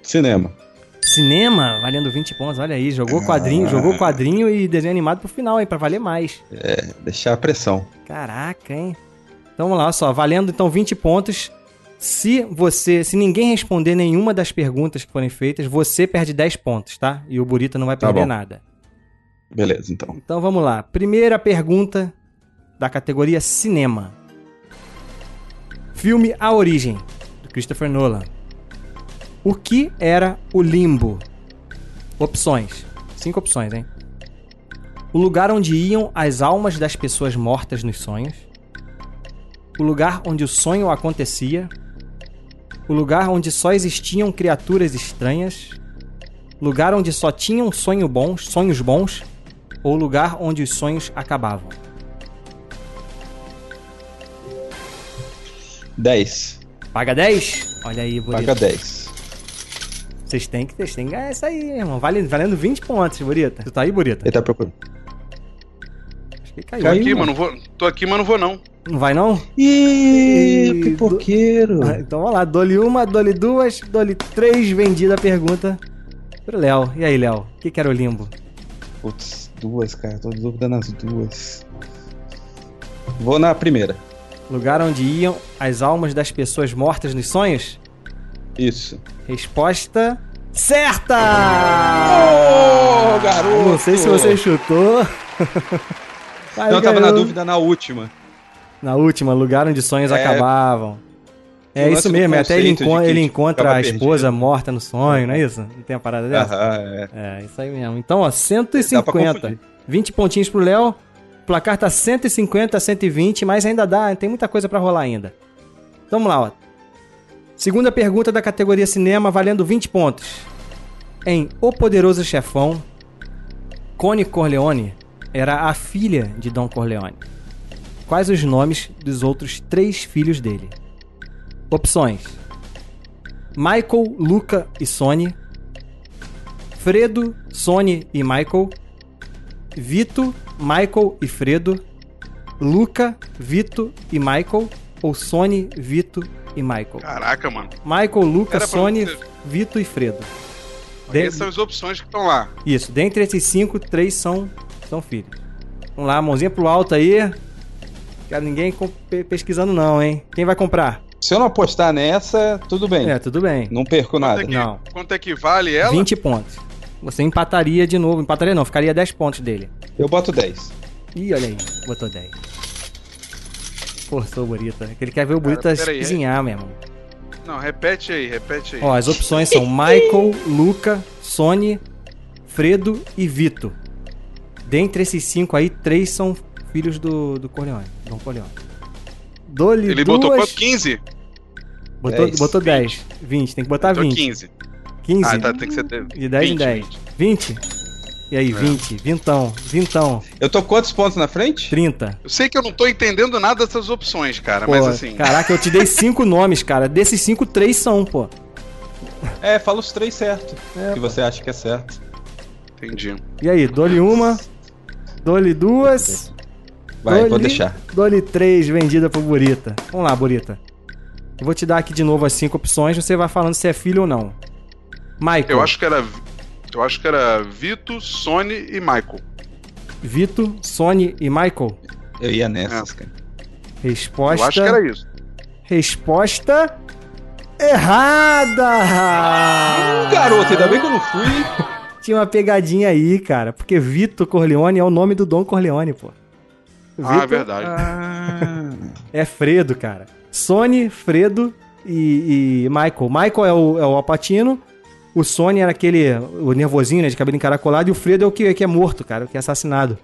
Cinema. Cinema, valendo 20 pontos, olha aí, jogou quadrinho, jogou quadrinho e desenho animado pro final, hein, pra valer mais. É, deixar a pressão. Caraca, hein? Então vamos lá, só, valendo então 20 pontos. Se você, se ninguém responder nenhuma das perguntas que forem feitas, você perde 10 pontos, tá? E o Burita não vai Tá perder bom. nada. Beleza, então. Então vamos lá. Primeira pergunta da categoria cinema. Filme A Origem, do Christopher Nolan. O que era o limbo? Opções. Cinco opções, hein? O lugar onde iam as almas das pessoas mortas nos sonhos. O lugar onde o sonho acontecia. O lugar onde só existiam criaturas estranhas. Lugar onde só tinham sonho bons, sonhos bons. Ou lugar onde os sonhos acabavam. 10. Paga 10? Olha aí, Burita. Paga 10. Vocês têm que, vocês têm que ganhar isso aí, irmão. Vale, valendo 20 pontos, Burita. Tu tá aí, Burita? Ele tá procurando. Acho que caiu. Tô aqui, mas não vou. Tô aqui, mas não vou, não. Não vai, não? Ih, pipoqueiro. Ah, Então vamos lá. Dole uma, dole duas, dole três. Vendida a pergunta pro Léo. E aí, Léo? O que, que era o limbo? Putz, duas, cara. Tô dúvida nas duas. Vou na primeira. Lugar onde iam as almas das pessoas mortas nos sonhos? Isso. Resposta certa! Ô, garoto! Não sei se você chutou. *laughs* Mas Então eu tava na dúvida na última. Na última, lugar onde sonhos É. acabavam. É O isso mesmo, é até ele, enco- ele encontra a esposa morta no sonho, não é isso? Não tem a parada dessa? Aham, é. É, isso aí mesmo. Então, ó, Dá pra 150. confundir. 20 pontinhos pro Léo. O placar tá 150 a 120, mas ainda dá, tem muita coisa pra rolar ainda. Então, vamos lá, ó. Segunda pergunta da categoria cinema, valendo 20 pontos. Em O Poderoso Chefão, Connie Corleone era a filha de Don Corleone. Quais os nomes dos outros três filhos dele? Opções: Michael, Luca e Sony. Fredo, Sony e Michael. Vito, Michael e Fredo. Luca, Vito e Michael. Ou Sony, Vito e Michael. Caraca, mano. Michael, Luca, Era pra Sony, você- Vito e Fredo. De- Essas são as opções que estão lá. Isso, dentre esses cinco, três são, são filhos. Vamos lá, mãozinha pro alto aí. Quero ninguém pesquisando não, hein? Quem vai comprar? Se eu não apostar nessa, tudo bem. É, tudo bem. Não perco nada. Não. Quanto é que vale ela? 20 pontos. Você empataria de novo. Empataria não, ficaria 10 pontos dele. Eu boto 10. Ih, olha aí, botou 10. Forçou o Burita. Que ele quer ver o Burita aí, cozinhar mesmo. Não, repete aí, repete aí. Ó, as opções são Michael, Luca, Sony, Fredo e Vito. Dentre esses cinco aí, três são filhos do, do Corleone. Dom Corleone. Dole Ele duas... botou quanto? 15? Botou, 10. botou 10. 20, tem que botar Botou 20. 15. 15? Ah, tá, tem que ser de- De 10 em 20, 10. 20? E aí, 20, vintão, vintão. Eu tô quantos pontos na frente? 30. Eu sei que eu não tô entendendo nada dessas opções, cara, Pô, mas assim. Caraca, eu te dei *laughs* cinco nomes, cara. Desses cinco, três são, pô. É, fala os três certo. É, que você acha que é certo. Entendi. E aí, dole uma, dole duas. Vai, dole- vou deixar. Dole três, vendida pro Burita. Vamos lá, Burita. Eu vou te dar aqui de novo as cinco opções, você vai falando se é filho ou não. Michael. Eu acho que era. Eu acho que era Vito, Sony e Michael. Vito, Sony e Michael. Eu ia nessas, cara. Resposta. Eu acho que era isso. Resposta errada! Hum, garoto, ainda bem que eu não fui. *laughs* Tinha uma pegadinha aí, cara. Porque Vito Corleone é o nome do Dom Corleone, pô. Ah, Vito é verdade. É Fredo, cara. Sony, Fredo e, e Michael. Michael é o, é o Alpatino. O Sony era aquele, o nervosinho, né, de cabelo encaracolado. E o Fredo é o que, que é morto, cara, o que é assassinado.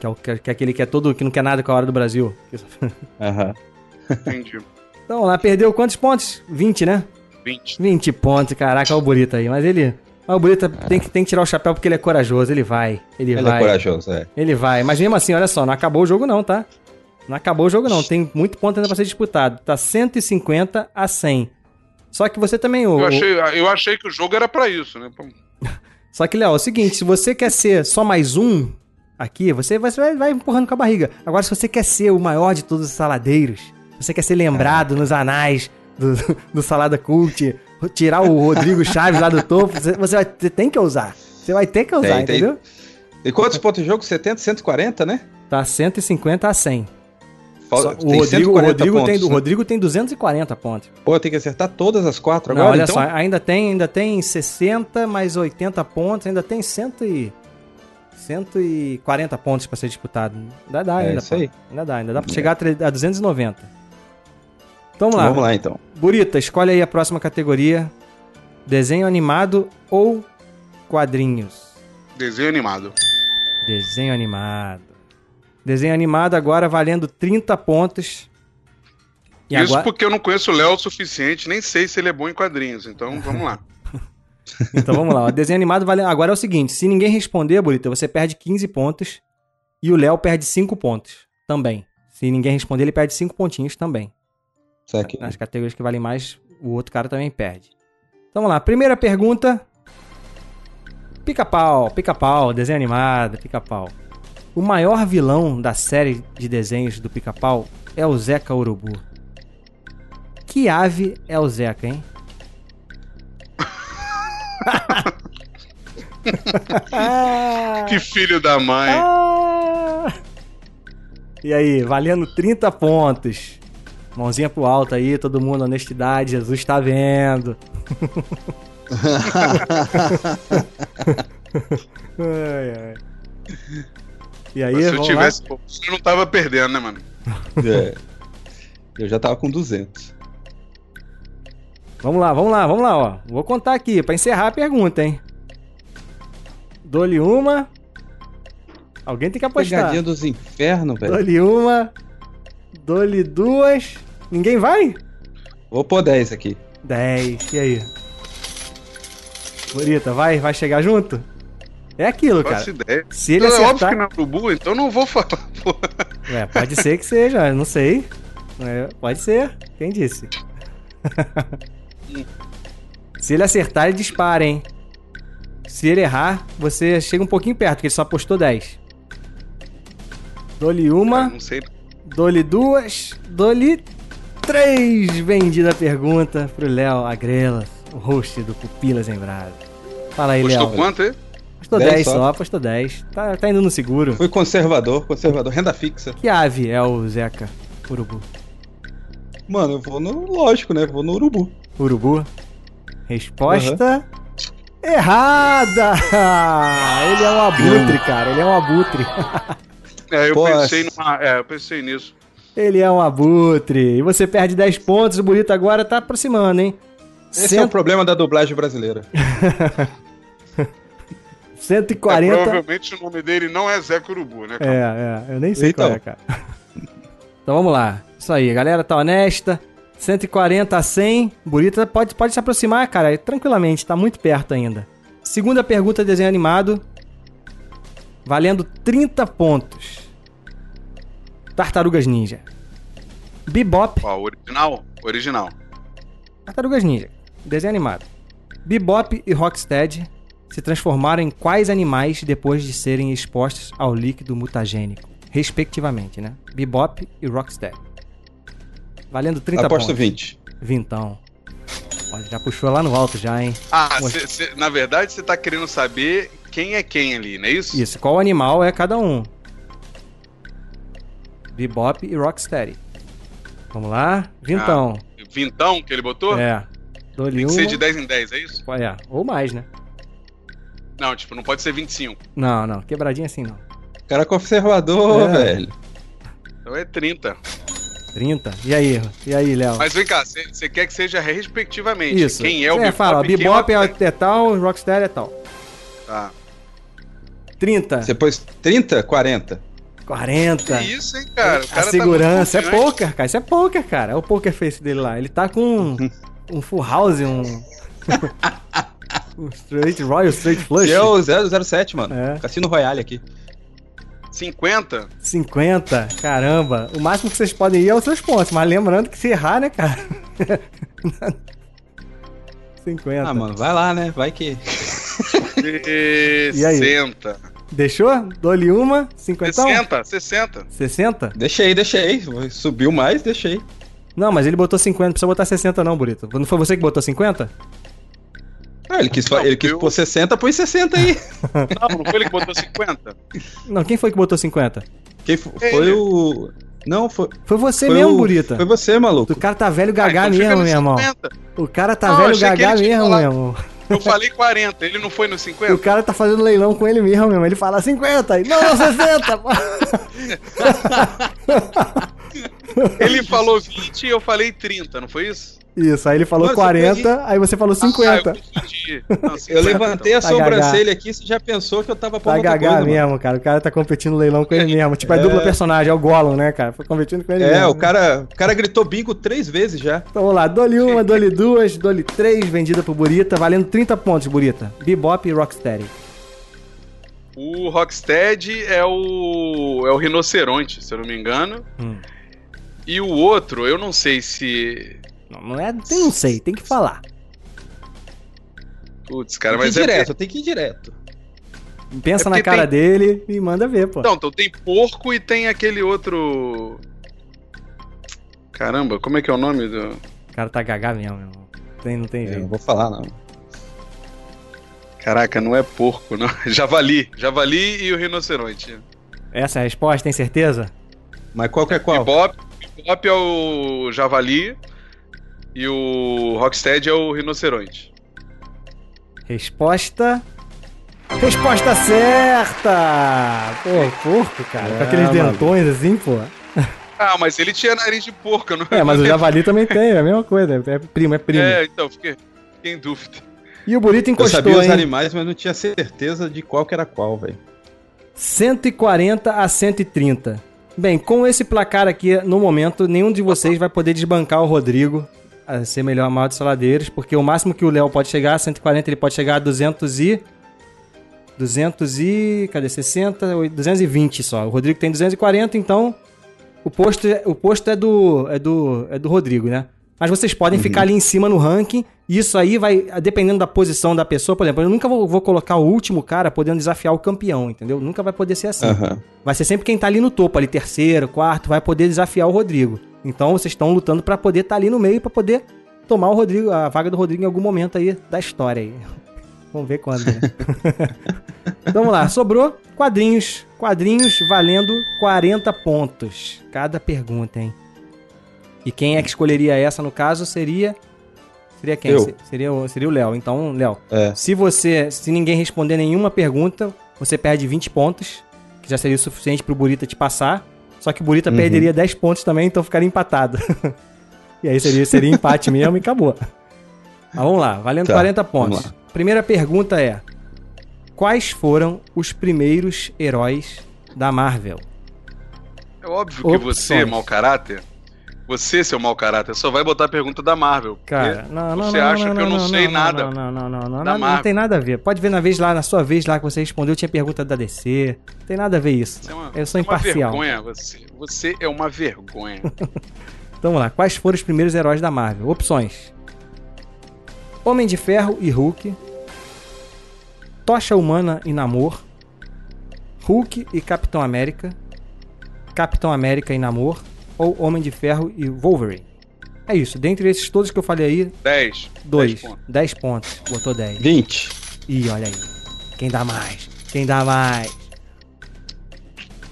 Que é, o, que é aquele que é todo, que não quer nada com a hora do Brasil. *laughs* Aham. Entendi. Então, lá perdeu quantos pontos? 20, né? 20. 20 pontos, caraca, olha o Burita aí. Mas ele. Mas o Burita tem, que, tem que tirar o chapéu porque ele é corajoso, ele vai. Ele, Ele vai. é corajoso, é. Ele vai. Mas mesmo assim, olha só, não acabou o jogo, não, tá? Não acabou o jogo, não. Tem muito ponto ainda pra ser disputado. Tá 150 a 100. Só que você também. O, Eu achei, eu achei que o jogo era pra isso, né? Só que, Léo, é o seguinte: se você quer ser só mais um aqui, você vai, você vai, vai empurrando com a barriga. Agora, se você quer ser o maior de todos os saladeiros, você quer ser lembrado nos anais do, do Salada Cult, tirar o Rodrigo *laughs* Chaves lá do topo, você, você, vai, você tem que usar. Você vai ter que usar, Tem, tem. entendeu? E quantos pontos de jogo? 70, 140, né? Tá 150 a 100. O tem Rodrigo, o 140 Rodrigo tem, pontos, o né? Rodrigo tem 240 pontos. Pô, tem que acertar todas as quatro Não, agora, olha então? só, ainda tem, ainda tem 60 mais 80 pontos, ainda tem 100 e 140 pontos pra ser disputado. Ainda dá, É ainda. isso pô. aí. Ainda dá, ainda dá pra É. chegar a 290. Então vamos lá. Vamos lá, então. Burita, escolhe aí a próxima categoria: desenho animado ou quadrinhos? Desenho animado. Desenho animado. Desenho animado agora valendo 30 pontos. E Isso agora... porque eu não conheço o Léo o suficiente, nem sei se ele é bom em quadrinhos. Então vamos lá. *laughs* Então vamos lá. O desenho animado vale. Agora é o seguinte: se ninguém responder, Burita, você perde 15 pontos. E o Léo perde 5 pontos também. Se ninguém responder, ele perde 5 pontinhos também. Nas categorias que valem mais, o outro cara também perde. Então vamos lá. Primeira pergunta. Pica-pau, pica-pau, desenho animado, pica-pau. O maior vilão da série de desenhos do pica-pau é o Zeca Urubu. Que ave é o Zeca, hein? *laughs* que filho da mãe. Ah! E aí, valendo 30 pontos. Mãozinha pro alto aí, todo mundo, honestidade, Jesus tá vendo. *laughs* *laughs* ai, ai. E aí, Se eu tivesse, lá? não tava perdendo, né, mano? *laughs* É. Eu já tava com 200. Vamos lá, vamos lá, vamos lá, ó. Vou contar aqui pra encerrar a pergunta, hein. Dou-lhe uma. Alguém tem que apostar. Pegadinha dos infernos, velho. Dou-lhe uma. Dou-lhe duas. Ninguém vai? Vou pôr 10 aqui. 10. E aí? Bonita, vai? Vai chegar junto? É aquilo, cara. Ideia. Se ele Então, É óbvio acertar... que não é urubu, então eu não vou falar. *laughs* pô. É, pode ser que seja, não sei. É, pode ser. Quem disse? *laughs* Se ele acertar, ele dispara, hein? Se ele errar, você chega um pouquinho perto, porque ele só apostou 10. Dou-lhe uma. Não sei. Dou-lhe duas. Dou-lhe três. Vendida a pergunta pro Léo Agrela, o host do Pupilas em Brasa. Fala aí, Léo. Custou quanto aí? Apostou 10 10 só. só, apostou 10. Tá, tá indo no seguro. Fui conservador, conservador. Renda fixa. Que ave é o Zeca Urubu? Mano, eu vou no. Lógico, né? Vou no urubu. Urubu? Resposta errada! *laughs* Ele é um abutre, cara. Ele é um abutre. É, eu Pô, pensei numa. É, eu pensei nisso. Ele é um abutre. E você perde 10 pontos. O Bonito agora tá aproximando, hein? Esse é o problema da dublagem brasileira. *laughs* 140. É, provavelmente o nome dele não é Zé Curubu, né? cara? É, é, eu nem sei Então. qual é, cara. Então vamos lá. Isso aí, a galera tá honesta. 140 a 100. Burita pode, pode se aproximar, cara, tranquilamente, tá muito perto ainda. Segunda pergunta, desenho animado. Valendo 30 pontos. Tartarugas Ninja. Bebop. Ó, original? Original. Tartarugas Ninja. Desenho animado. Bebop e Rocksteady se transformaram em quais animais depois de serem expostos ao líquido mutagênico? Respectivamente, né? Bebop e Rocksteady. Valendo 30 Aposto pontos. 20. Vintão. Olha, já puxou lá no alto já, hein? Ah, cê- cê- na verdade você tá querendo saber quem é quem ali, não é isso? Isso, qual animal é cada um? Bebop e Rocksteady. Vamos lá? Vintão. Vintão que ele botou? é. Tem que ser de 10 em 10, é isso? É, ou mais, né? Não, tipo, não pode ser 25. Não, não. Quebradinha assim não. Cara é conservador, É. velho. Então é 30. 30. E aí? E aí, Léo? Mas vem cá, você quer que seja respectivamente. Isso. Quem é o é, fala, e quem Bebop é o... é, é tal, Rocksteady é tal. Tá. 30. Você pôs 30? 40. 40. Que isso, hein, cara? O a cara tá segurança muito é poker, cara. Isso é poker, cara. É o poker face dele lá. Ele tá com *laughs* um full house, um. *laughs* um straight, Royal Straight Flush. Esse é o 007, mano. É. Cassino Royale aqui. 50? 50? Caramba. O máximo que vocês podem ir é os seus pontos. Mas lembrando que se errar, né, cara? *laughs* 50. Ah, mano, vai lá, né? Vai que. E aí? 60. Deixou? Dou-lhe uma. 50? 60, 60. 60? Deixei, deixei. Subiu mais, deixei. Não, mas ele botou 50. Não precisa botar 60 não, Burito. Não foi você que botou 50? Ah, ele quis, ele quis pôr 60, põe 60 aí. Não, não foi ele que botou 50? Não, quem foi que botou 50? Quem foi, foi o. Não, foi. Foi você Foi mesmo, o- Burita. foi você, maluco. O cara tá velho gagá Ah, então mesmo, meu irmão. 50. O cara tá Não, velho gagá mesmo, meu irmão. Eu falei 40, ele não foi no 50? O cara tá fazendo leilão com ele mesmo, meu irmão. Ele fala 50. Não, não, 60. pô. *laughs* Ele falou 20 e eu falei 30, não foi isso? Isso, aí ele falou Nossa, 40, aí você falou 50. Ah, eu confundi. *laughs* Não, 50, Eu levantei a Tá sobrancelha aqui, você já pensou que eu tava Tá outra gagá coisa, mesmo, cara. O cara tá competindo no leilão com ele mesmo. Tipo, é, É. dupla personagem, é o Gollum, né, cara? Foi competindo com ele É, mesmo. o cara, o cara gritou bingo três vezes já. Então vamos lá, dole uma, dole duas, dole três, vendida pro Burita, valendo 30 pontos, Burita. Bebop e Rocksteady. O Rocksteady é o. é o rinoceronte, se eu não me engano. Hum. E o outro, eu não sei se. Não, não é. Tem, não sei, tem que falar. Putz, cara, tem mas que ir é. direto, tem que ir direto. Pensa É na porque cara tem- dele e manda ver, pô. Não, então tem porco e tem aquele outro. Caramba, como é que é o nome do. O cara tá gagá mesmo, meu irmão. Tem, não tem Eu jeito. não vou falar, não. Caraca, não é porco, não. *laughs* Javali. Javali e o rinoceronte. Essa é a resposta, tem certeza? Mas qual que é qual? Bebop, Bebop é o javali e o Rocksteady é o rinoceronte. Resposta. Resposta certa! Pô, porco, cara. com É, aqueles mano. dentões assim, pô. Ah, mas ele tinha nariz de porco, não É, mas o *laughs* javali também tem, é a mesma coisa. É primo, é primo. É, então, fiquei, fiquei em dúvida. E o Burito Eu encostou, sabia os hein? animais, mas não tinha certeza de qual que era qual, velho. 140 a 130. Bem, com esse placar aqui, no momento, nenhum de vocês vai poder desbancar o Rodrigo a ser melhor maior dos saladeiros, porque o máximo que o Léo pode chegar, 140, ele pode chegar a 200 e... 200 e... cadê? 60? Oi, 220 só. O Rodrigo tem 240, então o posto, é- o posto é, do, é, do, é do Rodrigo, né? Mas vocês podem ficar ali em cima no ranking, e isso aí vai, dependendo da posição da pessoa, por exemplo, eu nunca vou, vou colocar o último cara podendo desafiar o campeão, entendeu? Nunca vai poder ser assim. Aham. Vai ser sempre quem tá ali no topo, ali terceiro, quarto, vai poder desafiar o Rodrigo. Então vocês estão lutando pra poder estar ali no meio pra poder tomar o Rodrigo, a vaga do Rodrigo em algum momento aí da história aí. *laughs* Vamos ver quando, né? *laughs* Vamos lá, sobrou quadrinhos. Quadrinhos valendo 40 pontos. Cada pergunta, hein? E quem é que escolheria essa, no caso, seria. Seria quem? Eu. Se- Seria, o- seria o Léo. Então, Léo, É. se você. Se ninguém responder nenhuma pergunta, você perde 20 pontos. Que já seria o suficiente pro Burita te passar. Só que o Burita Uhum. perderia 10 pontos também, então ficaria empatado. *laughs* e aí seria, seria empate mesmo e acabou. Mas vamos lá, valendo Tá, 40 vamos pontos. Primeira pergunta é: Quais foram os primeiros heróis da Marvel? É óbvio que você, Opções. mau caráter, você, seu mau caráter, só vai botar a pergunta da Marvel. Cara, não, não, Você não, acha que eu não, sei nada. Não, não, não, não, não, não, tem nada a ver. Pode ver na vez lá, na sua vez lá que você respondeu, tinha pergunta da DC. Não tem nada a ver isso. É uma, Eu sou é uma imparcial. vergonha, você. Você é uma vergonha. Então *laughs* vamos lá, quais foram os primeiros heróis da Marvel? Opções: Homem de Ferro e Hulk, Tocha Humana e Namor, Hulk e Capitão América, Capitão América e Namor, ou Homem de Ferro e Wolverine. É isso, dentre esses todos que eu falei aí, 10. 2, 10 10 pontos. Botou 10. 20. Ih, olha aí. Quem dá mais? Quem dá mais?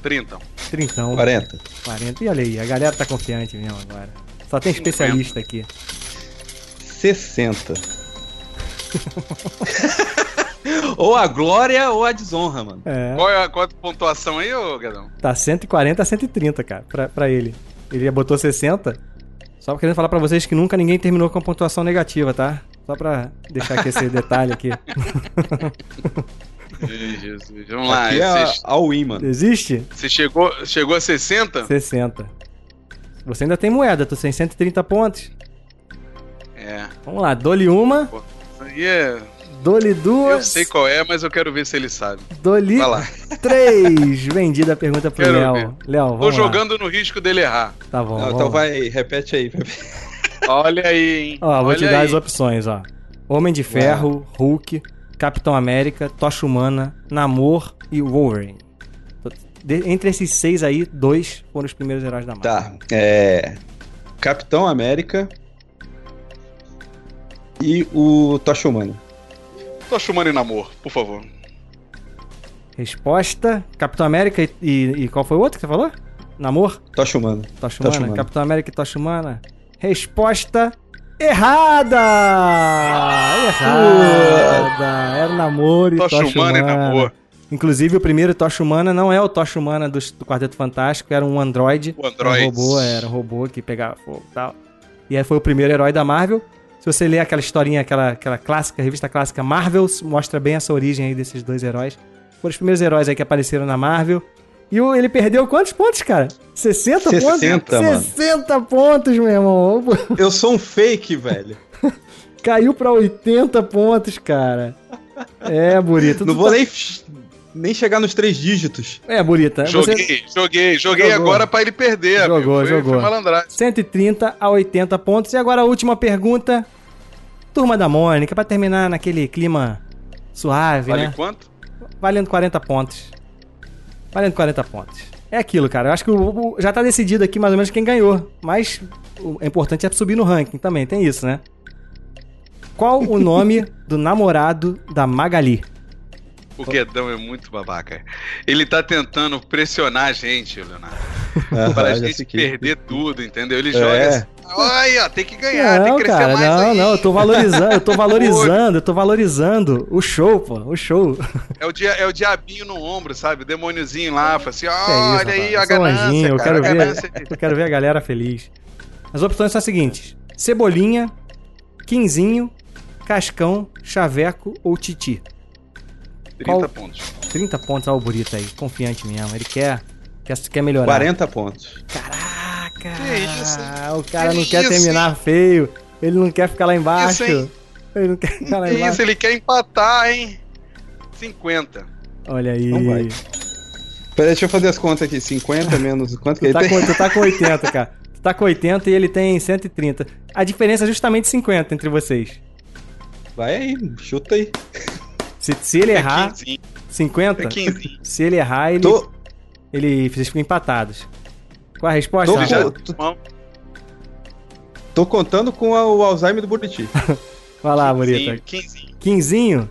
30. 30. 40. 40. E olha aí, a galera tá confiante mesmo agora. Só tem especialista aqui. 60. *laughs* ou a glória ou a desonra, mano. É. Qual é a, qual a pontuação aí, ô Gadão? Tá 140 a 130, cara, pra, pra ele. Ele botou 60. Só querendo falar pra vocês que nunca ninguém terminou com pontuação negativa, tá? Só pra deixar aqui esse *laughs* detalhe aqui. *laughs* Jesus. Vamos lá. Aqui é Você, all win, mano. Existe? você chegou, chegou a 60? 60. Você ainda tem moeda, tu tem 130 pontos. É. Vamos lá, dou-lhe uma. Pô, isso aí é Dole Eu duas. sei qual é, mas eu quero ver se ele sabe. Dole Vai lá. três. *laughs* Vendida a pergunta pro Quero Léo. ver. Léo, Tô vamos lá. jogando no risco dele errar. Tá bom, Não, vamos então lá. vai, repete aí. Pepe. Olha aí, hein? Ó, vou Olha te dar aí. as opções, ó. Homem de Ferro, Hulk, Capitão América, Tocha Humana, Namor e Wolverine. De- entre esses seis aí, dois foram os primeiros heróis da Marvel. Tá. É. Capitão América. E o Tocha Humana. Chamando em namoro, por favor. Resposta: Capitão América e, e- e qual foi o outro que você falou? Namor? Tocha Humana. Tocha Tocha Humana. Humana. Capitão América e Tocha Humana. Resposta errada! Errada! Era Namor e Tocha Tocha, Humana e Humana. Namor. Inclusive, o primeiro Tocha Humana não é o Tocha Humana do, do Quarteto Fantástico, era um androide. O androide. Era um robô, era um robô que pegava fogo e tal. E aí foi o primeiro herói da Marvel. Se você ler aquela historinha, aquela, aquela clássica, revista clássica Marvels, mostra bem essa origem aí desses dois heróis. Foram os primeiros heróis aí que apareceram na Marvel. E ele perdeu quantos pontos, cara? 60, 60, pontos? mano. 60 pontos, meu irmão. Eu sou um fake, velho. *laughs* Caiu pra 80 pontos, cara. É, Burita. Não vou tá- nem, nem chegar nos três dígitos. É, Burita. Joguei, Você joguei, joguei Jogou. agora pra ele perder. jogou, Foi- jogou. Foi malandragem. 130 a 80 pontos. E agora a última pergunta. Turma da Mônica, pra terminar naquele clima suave, Vale né? quanto? Valendo 40 pontos. Valendo 40 pontos. É aquilo, cara. Eu acho que o- o- já tá decidido aqui mais ou menos quem ganhou. Mas o é importante é subir no ranking também, tem isso, né? Qual o nome do namorado da Magali? O Guedão é muito babaca. Ele tá tentando pressionar a gente, Leonardo. Ah, pra gente que- perder tudo, entendeu? Ele É. joga assim. Olha, tem que ganhar, tem não, que crescer cara, mais não, aí. não, eu tô valorizando, eu tô *laughs* valorizando, eu tô valorizando o show, pô, o show. É o, dia, é o diabinho no ombro, sabe? O demôniozinho lá, fala assim, Que é isso, olha aí a ganância, anjinho, eu quero ver, eu quero ver a galera feliz. As opções são as seguintes: Cebolinha, Quinzinho, Cascão, Chaveco ou Titi. 30 Qual- pontos. 30 pontos, ó, o Burito aí, confiante mesmo. Ele quer, quer, quer melhorar. 40 pontos. Que isso, hein? Ah, o cara Que não quer isso, terminar feio. Ele não quer ficar lá embaixo. Isso, hein? ele não quer ficar lá Que embaixo. isso, ele quer empatar, hein? 50. Olha aí. Não vai. Peraí, deixa eu fazer as contas aqui. 50 menos *laughs* quanto que Tu ele tá, tem? com, tu tá com 80, cara. Tu tá com 80 e ele tem 130. A diferença é justamente 50 entre vocês. Vai aí, chuta aí. Se, se ele errar, 15. 50? É 15. Se ele errar, ele. Tô- Ele vocês ficam empatados. Qual a resposta? Tô, Rafael? tô- tô- tô contando com a- o Alzheimer do Buriti. *laughs* Vai lá, Bonita. 15. Quinzinho?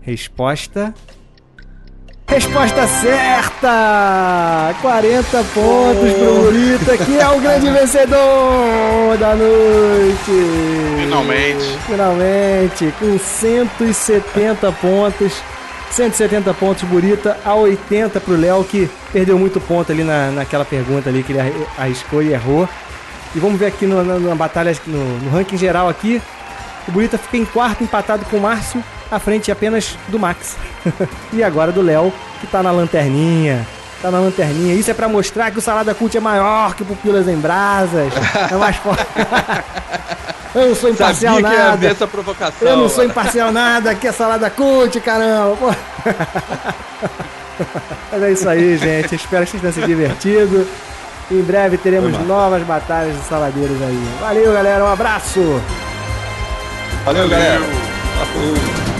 Resposta. Resposta certa! 40 pontos pro Burita, que é o grande *laughs* vencedor da noite! Finalmente. Finalmente, com 170 pontos. 170 pontos Burita, a 80 pro Léo, que perdeu muito ponto ali na, naquela pergunta ali que ele arri- arriscou e errou. E vamos ver aqui no- na, na batalha, no, no ranking geral aqui. O Burita fica em quarto, empatado com o Márcio, à frente apenas do Max. *laughs* e agora do Léo, que tá na lanterninha. Tá na lanterninha. Isso é pra mostrar que o Salada Cult é maior que o Pupilas em Brasas. É mais forte. *laughs* Eu não sou imparcial Sabia que ia nada. essa provocação. Eu não sou mano. imparcial nada, aqui é salada cult, caramba. *laughs* Mas é isso aí, gente. Espero que vocês tenham se divertido. Em breve teremos novas batalhas de saladeiros aí. Valeu, galera. Um abraço. Valeu, galera. Falou.